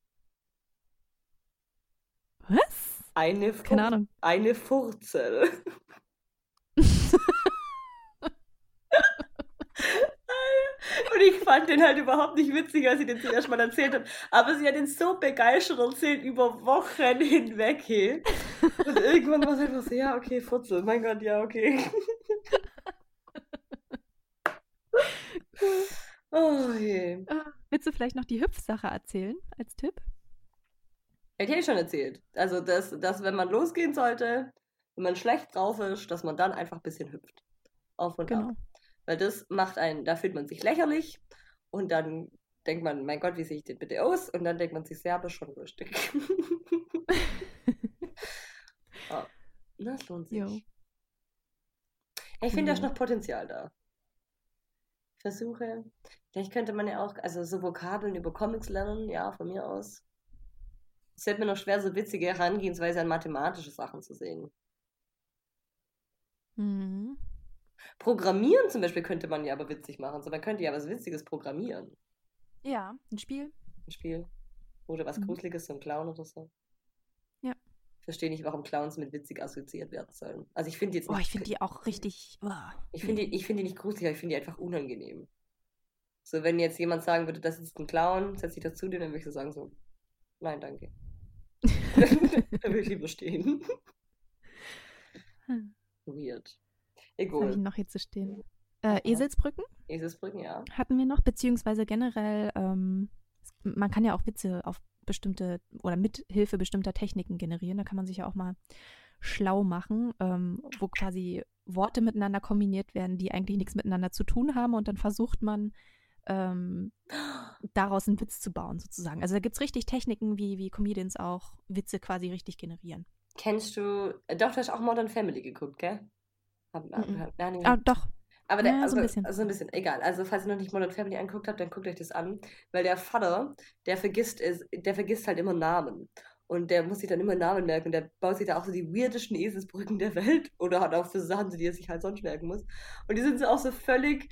Was? Eine, Keine Fur Ahnung. eine Furzel. Und ich fand den halt überhaupt nicht witzig, als sie den zuerst mal erzählt hat. Aber sie hat ihn so begeistert erzählt über Wochen hinweg. Hey. Und irgendwann war es einfach so, ja, okay, Furzel. Mein Gott, ja, okay. Oh je. Ah, willst du vielleicht noch die Hüpfsache erzählen als Tipp? Hätte ich schon erzählt. Also, dass, dass wenn man losgehen sollte, wenn man schlecht drauf ist, dass man dann einfach ein bisschen hüpft. Auf und Genau. ab. Weil das macht einen, da fühlt man sich lächerlich und dann denkt man, mein Gott, wie sehe ich denn bitte aus? Und dann denkt man sich, ja, aber schon lustig. ja, das lohnt sich. Jo. Ich finde, da ist Cool. noch Potenzial da. Versuche. Vielleicht könnte man ja auch, also so Vokabeln über Comics lernen, ja, von mir aus. Es fällt mir noch schwer, so witzige Herangehensweise an mathematische Sachen zu sehen. Mhm. Programmieren zum Beispiel könnte man ja aber witzig machen. So, man könnte ja was Witziges programmieren. Ja, ein Spiel. Ein Spiel. Oder was Mhm. Gruseliges, so ein Clown oder so. Ja. Ich verstehe nicht, warum Clowns mit witzig assoziiert werden sollen. Also ich finde jetzt Oh, nicht, ich finde die auch richtig. uah, ich finde die, ich finde die nicht gruselig, aber ich finde die einfach unangenehm. So, wenn jetzt jemand sagen würde, das ist ein Clown, setz dich dazu, dann würde ich so sagen, so, nein, danke. dann würde ich lieber stehen. Hm. Weird. Was habe ich Egal. noch hier zu stehen? Äh, Eselsbrücken Eselsbrücken, ja. hatten wir noch, beziehungsweise generell, ähm, man kann ja auch Witze auf bestimmte oder mit Hilfe bestimmter Techniken generieren. Da kann man sich ja auch mal schlau machen, ähm, wo quasi Worte miteinander kombiniert werden, die eigentlich nichts miteinander zu tun haben und dann versucht man ähm, daraus einen Witz zu bauen, sozusagen. Also da gibt es richtig Techniken, wie, wie Comedians auch Witze quasi richtig generieren. Kennst du, äh, doch, du hast auch Modern Family geguckt, gell? Hab, hab, Mhm. hab, nein, nee, Ah, doch. Aber der, Ja, also, so ein bisschen. also ein bisschen, egal. Also, falls ihr noch nicht Modern Family angeguckt habt, dann guckt euch das an. Weil der Vater, der vergisst der vergisst halt immer Namen. Und der muss sich dann immer Namen merken. Und der baut sich da auch so die weirdesten Eselsbrücken der Welt. Oder hat auch für Sachen, die er sich halt sonst merken muss. Und die sind so auch so völlig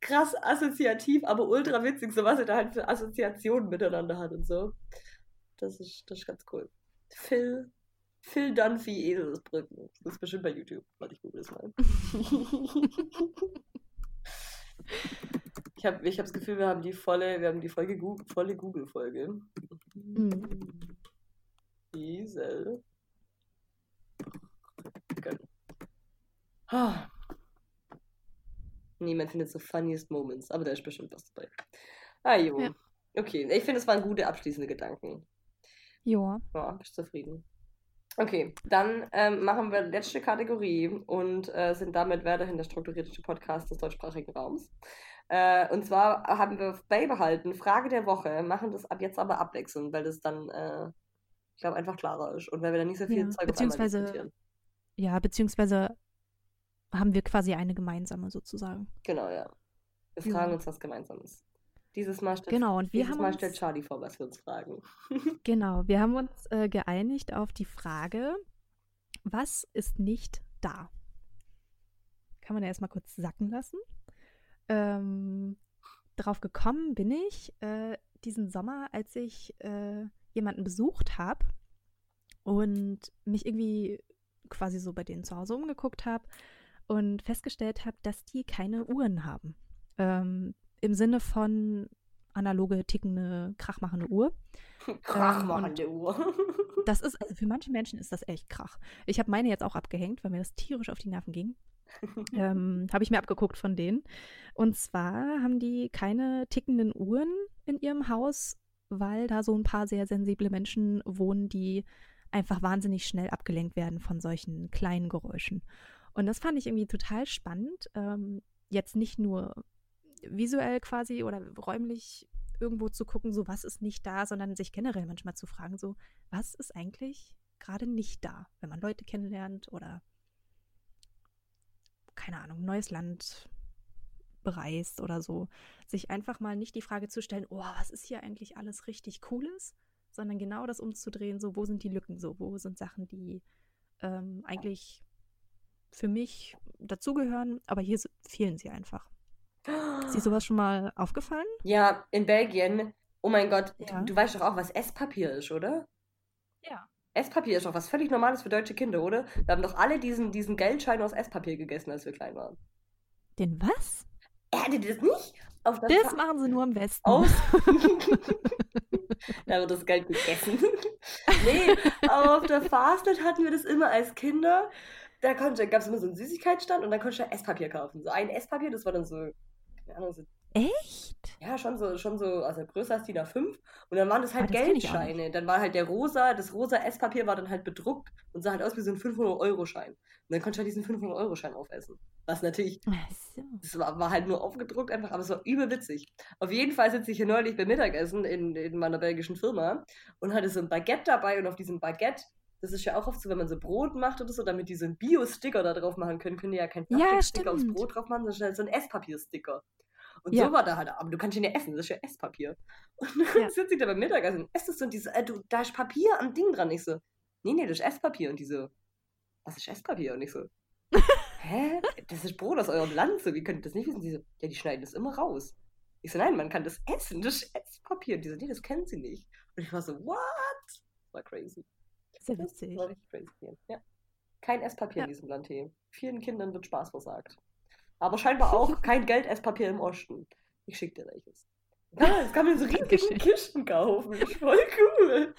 krass assoziativ, aber ultra witzig, so was er da halt für Assoziationen miteinander hat und so. Das ist, das ist ganz cool. Phil, Phil Dunphy Eselsbrücken. Das ist bestimmt bei YouTube. Warte, ich google das mal. Ich habe ich hab das Gefühl, wir haben die volle, wir haben die Folge Google, volle Google-Folge. Mhm. Esel. Gönn. Ah. Niemand findet so funniest Moments, aber da ist bestimmt was dabei. Ah, jo. Ja. Okay, ich finde, es waren gute abschließende Gedanken. Ja. Ja, bist zufrieden. Okay, dann ähm, machen wir letzte Kategorie und äh, sind damit weiterhin der strukturierte Podcast des deutschsprachigen Raums. Äh, und zwar haben wir beibehalten, Frage der Woche, machen das ab jetzt aber abwechselnd, weil das dann, äh, ich glaube, einfach klarer ist und weil wir dann nicht so viel Ja, Zeug beziehungsweise-. Ja, beziehungsweise haben wir quasi eine gemeinsame sozusagen. Genau, ja. Wir Ja. fragen uns was Gemeinsames. Dieses Mal stellt, Genau, und wir dieses haben Mal uns- stellt Charlie vor, was wir uns fragen. Genau, wir haben uns äh, geeinigt auf die Frage, was ist nicht da? Kann man ja erstmal kurz sacken lassen. Ähm, drauf gekommen bin ich äh, diesen Sommer, als ich äh, jemanden besucht habe und mich irgendwie quasi so bei denen zu Hause umgeguckt habe und festgestellt habe, dass die keine Uhren haben. Ähm, Im Sinne von analoge, tickende, krachmachende Uhr. Krach Ähm, Uhr. Das ist, also für manche Menschen ist das echt Krach. Ich habe meine jetzt auch abgehängt, weil mir das tierisch auf die Nerven ging. ähm, habe ich mir abgeguckt von denen. Und zwar haben die keine tickenden Uhren in ihrem Haus, weil da so ein paar sehr sensible Menschen wohnen, die einfach wahnsinnig schnell abgelenkt werden von solchen kleinen Geräuschen. Und das fand ich irgendwie total spannend. Ähm, jetzt nicht nur visuell quasi oder räumlich irgendwo zu gucken, so was ist nicht da, sondern sich generell manchmal zu fragen, so was ist eigentlich gerade nicht da, wenn man Leute kennenlernt oder keine Ahnung, neues Land bereist oder so, sich einfach mal nicht die Frage zu stellen, oh, was ist hier eigentlich alles richtig Cooles, sondern genau das umzudrehen, so wo sind die Lücken, so wo sind Sachen, die ähm, eigentlich für mich dazugehören, aber hier fehlen sie einfach. Ist dir sowas schon mal aufgefallen? Ja, in Belgien. Oh mein Gott, Ja. du, du weißt doch auch, was Esspapier ist, oder? Ja. Esspapier ist doch was völlig Normales für deutsche Kinder, oder? Wir haben doch alle diesen, diesen Geldschein aus Esspapier gegessen, als wir klein waren. Den was? Er hatte das nicht? Das Fa- machen sie nur im Westen. aus. da wird das Geld gegessen. nee, aber auf der Fastnet hatten wir das immer als Kinder. Da gab es immer so einen Süßigkeitsstand und dann konntest du Esspapier kaufen. So ein Esspapier, das war dann so, keine Ahnung, so Echt? Ja, schon so, schon so, also größer als DIN A5. Und dann waren das halt Ah, das ich Geldscheine. Dann war halt der rosa, das rosa Esspapier war dann halt bedruckt und sah halt aus wie so ein 500-Euro-Schein. Und dann konntest du halt diesen 500-Euro-Schein aufessen. Was natürlich, so. das war, war halt nur aufgedruckt einfach, aber es war übel witzig. Auf jeden Fall sitze ich hier neulich beim Mittagessen in, in meiner belgischen Firma und hatte so ein Baguette dabei und auf diesem Baguette, das ist ja auch oft so, wenn man so Brot macht oder so, damit die so einen Bio-Sticker da drauf machen können, können die ja keinen Ja, Plastiksticker aufs stimmt. Brot drauf machen, sondern so ein Esspapier-Sticker. Und Ja. so war da halt, aber du kannst ihn ja essen, das ist ja Esspapier. Und dann Ja. sitze ich da beim Mittagessen und esse so und die so, äh, du, da ist Papier am Ding dran. Ich so, nee, nee, das ist Esspapier. Und die so, was ist Esspapier? Und ich so, hä? Das ist Brot aus eurem Land, so, wie könnt ihr das nicht wissen? Die so, ja, die schneiden das immer raus. Ich so, nein, man kann das essen, das ist Esspapier. Und die so, nee, das kennen sie nicht. Und ich war so, what? Das war crazy. Sehr Das witzig. war richtig crazy. Ja. Kein Esspapier Ja. in diesem Land hier. Vielen Kindern wird Spaß versagt. Aber scheinbar auch kein Geld-Esspapier im Osten. Ich schick dir welches. Ja, das kann man in so riesigen Dankeschön. Kisten kaufen. Das ist voll cool.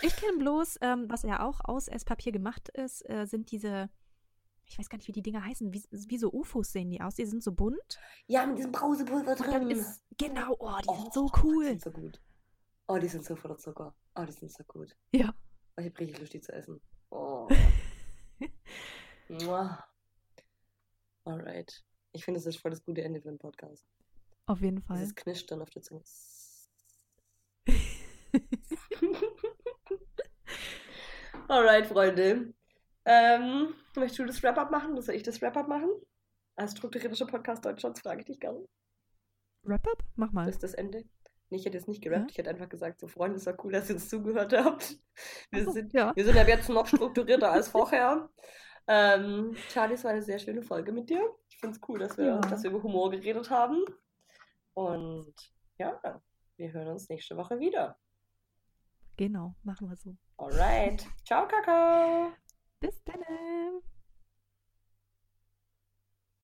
Ich kenne bloß, ähm, was ja auch aus Esspapier gemacht ist, äh, sind diese, ich weiß gar nicht, wie die Dinger heißen, wie, wie so UFOs sehen die aus. Die sind so bunt. Ja, mit diesem Brausepulver drin. ist, genau, oh, die sind Oh, so Die cool. sind so gut. Oh, die sind so voller Zucker. Oh, die sind so gut. Ja. Ich hab richtig Lust, die zu essen. Oh. Alright. Ich finde, das ist voll das gute Ende für einen Podcast. Auf jeden Fall. Dieses Knistern auf der Zunge. Alright, Freunde. Ähm, möchtest du das Wrap-Up machen? Soll ich das Wrap-Up machen? Als strukturierter Podcast Deutschlands frage ich dich gerne. Wrap-up? Mach mal. Das ist das Ende. Nee, ich hätte jetzt nicht gerappt. Ja? Ich hätte einfach gesagt, so Freunde, es war cool, dass ihr uns zugehört habt. Wir sind, ja. wir sind ab jetzt noch strukturierter als vorher. Ähm, Charlie, es war eine sehr schöne Folge mit dir. Ich finde es cool, dass wir, Ja. dass wir über Humor geredet haben. Und ja, wir hören uns nächste Woche wieder. Genau, machen wir so. Alright. Ciao, Kakao. Bis dann.